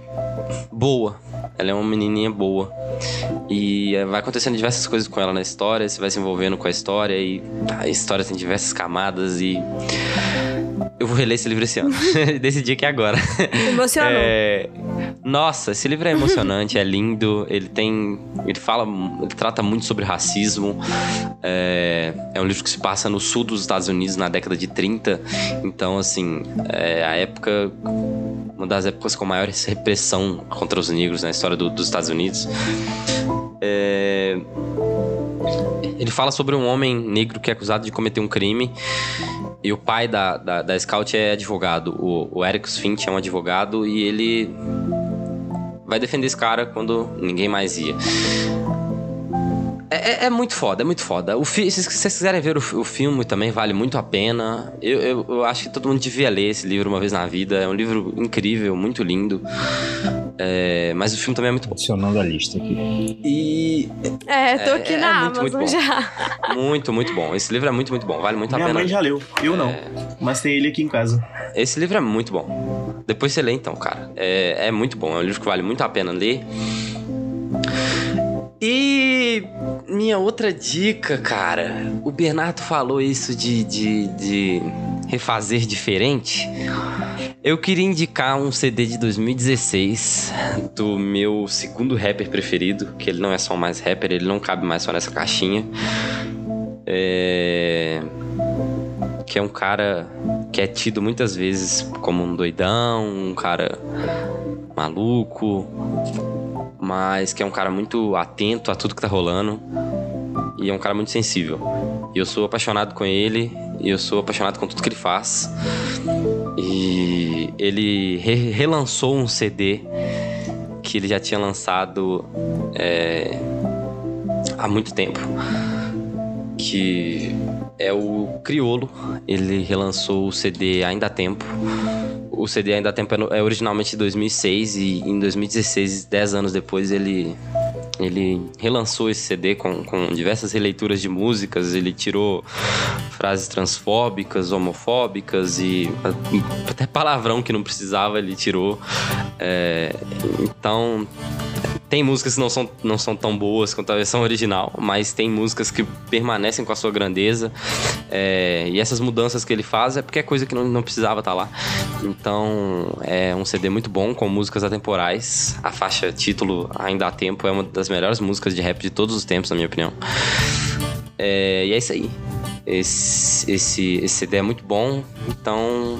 boa. Ela é uma menininha boa. E vai acontecendo diversas coisas com ela na história, você vai se envolvendo com a história e a história tem diversas camadas e eu vou reler esse livro esse ano. Decidi que é agora. Emocionou. É... Nossa, esse livro é emocionante, é lindo. Ele tem. Ele fala. Ele trata muito sobre racismo. É, é um livro que se passa no sul dos Estados Unidos na década de 30. Então, assim, é a época. Uma das épocas com maior repressão contra os negros na história do, dos Estados Unidos. É... Ele fala sobre um homem negro que é acusado de cometer um crime e o pai da, da, da Scout é advogado. O, o Eric Finch é um advogado e ele vai defender esse cara quando ninguém mais ia. É, é, é, muito foda, é muito foda. O fi, se vocês quiserem ver o, o, filme também, vale muito a pena. Eu, eu, eu, acho que todo mundo devia ler esse livro uma vez na vida. É um livro incrível, muito lindo. É, mas o filme também é muito bom. Adicionando a lista aqui. E. É, tô aqui é, na é muito, Amazon muito já. Muito, muito bom. Esse livro é muito, muito bom. Vale muito Minha a pena. Minha mãe já leu, eu não. É. Mas tem ele aqui em casa. Esse livro é muito bom. Depois você lê então, cara. É, é muito bom. É um livro que vale muito a pena ler. E minha outra dica, cara, o Bernardo falou isso de, de, de refazer diferente. Eu queria indicar um CD de 2016 do meu segundo rapper preferido, que ele não é só mais rapper, ele não cabe mais só nessa caixinha. É... Que é um cara que é tido muitas vezes como um doidão, um cara maluco, mas que é um cara muito atento a tudo que tá rolando e é um cara muito sensível. E eu sou apaixonado com ele, e eu sou apaixonado com tudo que ele faz. E ele re relançou um CD que ele já tinha lançado é, há muito tempo, que é o Criolo. Ele relançou o CD ainda tempo o CD Ainda Tempo é, é originalmente de 2006 e em 2016, 10 anos depois, ele ele relançou esse CD com, com diversas releituras de músicas, ele tirou frases transfóbicas, homofóbicas e até palavrão que não precisava ele tirou. É, então tem músicas que não são, não são tão boas quanto a versão original, mas tem músicas que permanecem com a sua grandeza. É, e essas mudanças que ele faz é porque é coisa que não, não precisava estar tá lá. Então é um CD muito bom, com músicas atemporais. A faixa título Ainda há Tempo é uma das melhores músicas de rap de todos os tempos, na minha opinião. É, e é isso aí. Esse, esse, esse CD é muito bom, então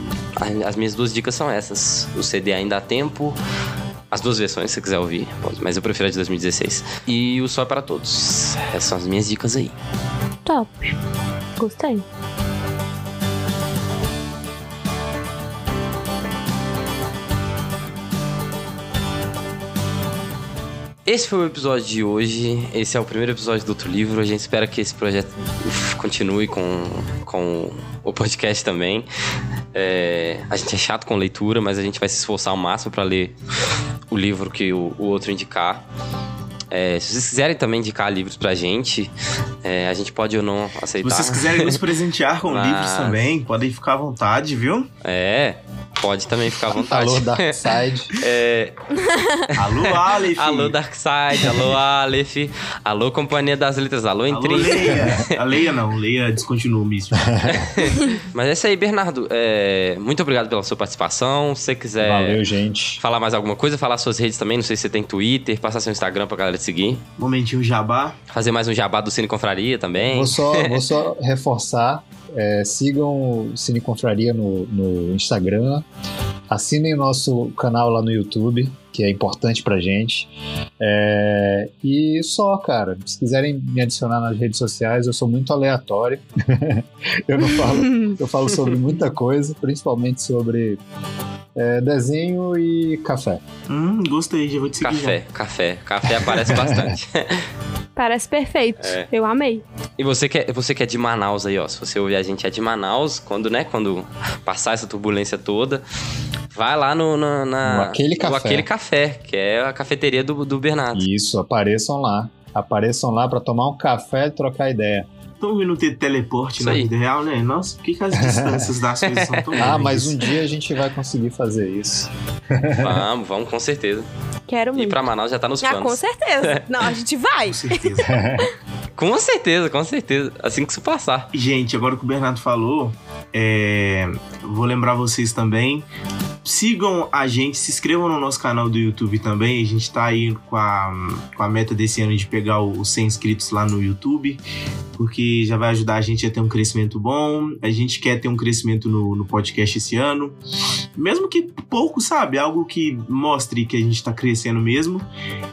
as minhas duas dicas são essas. O CD Ainda há Tempo as duas versões, se você quiser ouvir. Mas eu prefiro a de 2016. E o Sol é para Todos. Essas são as minhas dicas aí. Top. Gostei. Esse foi o episódio de hoje. Esse é o primeiro episódio do outro livro. A gente espera que esse projeto continue com, com o podcast também. É, a gente é chato com leitura, mas a gente vai se esforçar ao máximo para ler o livro que o, o outro indicar. É, se vocês quiserem também indicar livros pra gente, é, a gente pode ou não aceitar. Se vocês quiserem nos presentear com Mas... livros também, podem ficar à vontade, viu? É. Pode também ficar à vontade. Alô, Darkseid. é... Alô, Aleph. Alô, Darkseid. Alô, Aleph. Alô, Companhia das Letras. Alô, Alô, Intrínseco. Leia. A Leia não, Leia descontinua o místico. Mas é isso aí, Bernardo. É, Muito obrigado pela sua participação. Se você quiser Valeu, gente. falar mais alguma coisa, falar suas redes também. Não sei se você tem Twitter, passar seu Instagram pra galera te seguir. Momentinho jabá. Fazer mais um jabá do Cine Confraria também. Vou só, vou só reforçar. é, sigam o Cine Confraria no, no Instagram. Assinem o nosso canal lá no YouTube, que é importante pra gente. É, e só, cara. Se quiserem me adicionar nas redes sociais, eu sou muito aleatório. eu não falo. Eu falo sobre muita coisa, principalmente sobre é, desenho e café. Hum, gostei, já vou te seguir. Café, café. Café aparece bastante. Parece perfeito. É. Eu amei. E você que, é, você que é de Manaus aí, ó. Se você ouvir a gente é de Manaus, quando, né, quando passar essa turbulência toda, vai lá no, na, na- No Aquele Café. Aquele Café, que é a cafeteria do, do Bernardo. Isso, apareçam lá. Apareçam lá pra tomar um café e trocar ideia. Tão vindo ter teleporte Isso na aí. vida real, né? Nossa, por que, que as distâncias das coisas são tão Ah, grandes? mas um dia a gente vai conseguir fazer isso. Vamos, vamos com certeza. Quero E muito. pra Manaus já tá nos Ah, planos. com certeza. Não, a gente vai. Com certeza. Com certeza, com certeza. Assim que isso passar. Gente, agora que o Bernardo falou, é, vou lembrar vocês também. Sigam a gente, se inscrevam no nosso canal do YouTube também. A gente tá aí com a, com a meta desse ano de pegar os 100 inscritos lá no YouTube, porque já vai ajudar a gente a ter um crescimento bom. A gente quer ter um crescimento no, no podcast esse ano, mesmo que pouco, sabe? Algo que mostre que a gente tá crescendo mesmo.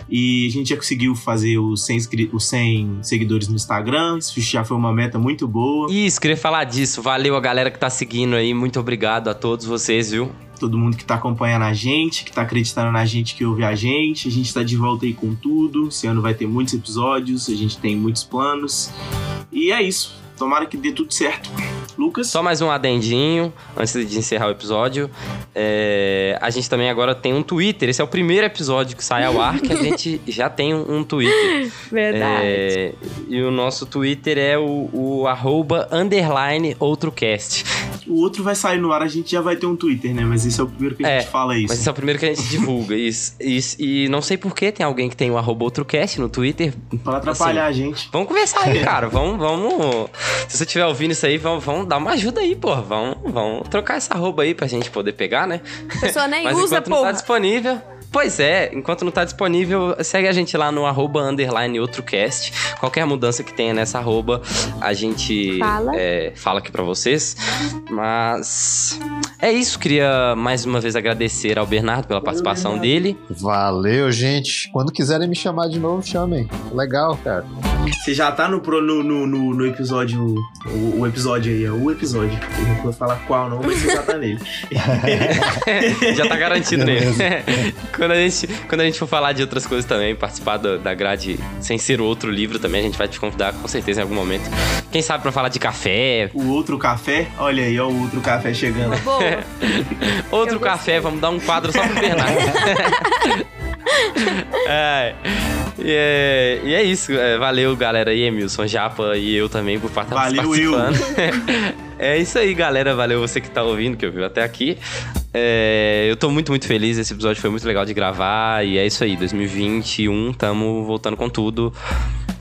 E a gente já conseguiu fazer os 100, inscri- os 100 seguidores no Instagram. Isso já foi uma meta muito boa. Isso, queria falar disso. Valeu a galera que tá seguindo aí. Muito obrigado a todos vocês, viu? Todo mundo que tá acompanhando a gente, que tá acreditando na gente, que ouve a gente. A gente tá de volta aí com tudo. Esse ano vai ter muitos episódios, a gente tem muitos planos. E é isso. Tomara que dê tudo certo. Lucas? Só mais um adendinho antes de encerrar o episódio. É, a gente também agora tem um Twitter. Esse é o primeiro episódio que sai ao ar que a gente já tem um, um Twitter. Verdade. É, e o nosso Twitter é o, o arroba underline outrocast. O outro vai sair no ar, a gente já vai ter um Twitter, né? Mas esse é o primeiro que a É, gente fala isso. Mas esse é o primeiro que a gente divulga. Isso, isso. E não sei por que tem alguém que tem o arroba outrocast no Twitter. Pra atrapalhar a gente. Vamos conversar aí, cara. Vamos, vamos. Se você estiver ouvindo isso aí, vamos, vamos dar uma ajuda aí, pô. Vamos, vamos trocar essa arroba aí pra gente poder pegar, né? A pessoa nem Mas usa, enquanto não tá disponível. Pois é, enquanto não tá disponível, segue a gente lá no arroba underline outrocast. Qualquer mudança que tenha nessa arroba, a gente Fala. é, fala aqui pra vocês. Mas é isso, queria mais uma vez agradecer ao Bernardo pela participação dele. Valeu, gente. Quando quiserem me chamar de novo, chamem. Legal, cara. Você já tá no, pro- no, no, no, no episódio. O, o episódio aí, é o episódio. Eu não vou falar qual não, mas você já tá nele. Já tá garantido nele. Quando, a gente, quando a gente for falar de outras coisas também, participar da, da grade sem ser outro livro também, a gente vai te convidar com certeza em algum momento. Quem sabe pra falar de café, O outro café, olha aí, ó, o outro café chegando. Outro Eu café, vamos dar um quadro só pro Bernardo. É, e, é, e é isso. é, valeu, galera aí, Emilson, Japa e eu também por estar Valeu, eu. participando. é isso aí, galera. Valeu você que tá ouvindo, que ouviu até aqui. É, eu tô muito, muito feliz. Esse episódio foi muito legal de gravar. E é isso aí, 2021, tamo voltando com tudo.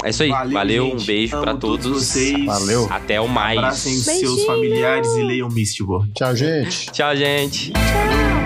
É isso aí. Valeu, Valeu, um beijo Amo pra todos todos. vocês. Valeu. Até o mais. Abracem seus Beijinho. familiares e leiam Mistborn. Tchau, gente. Tchau, gente. Valeu.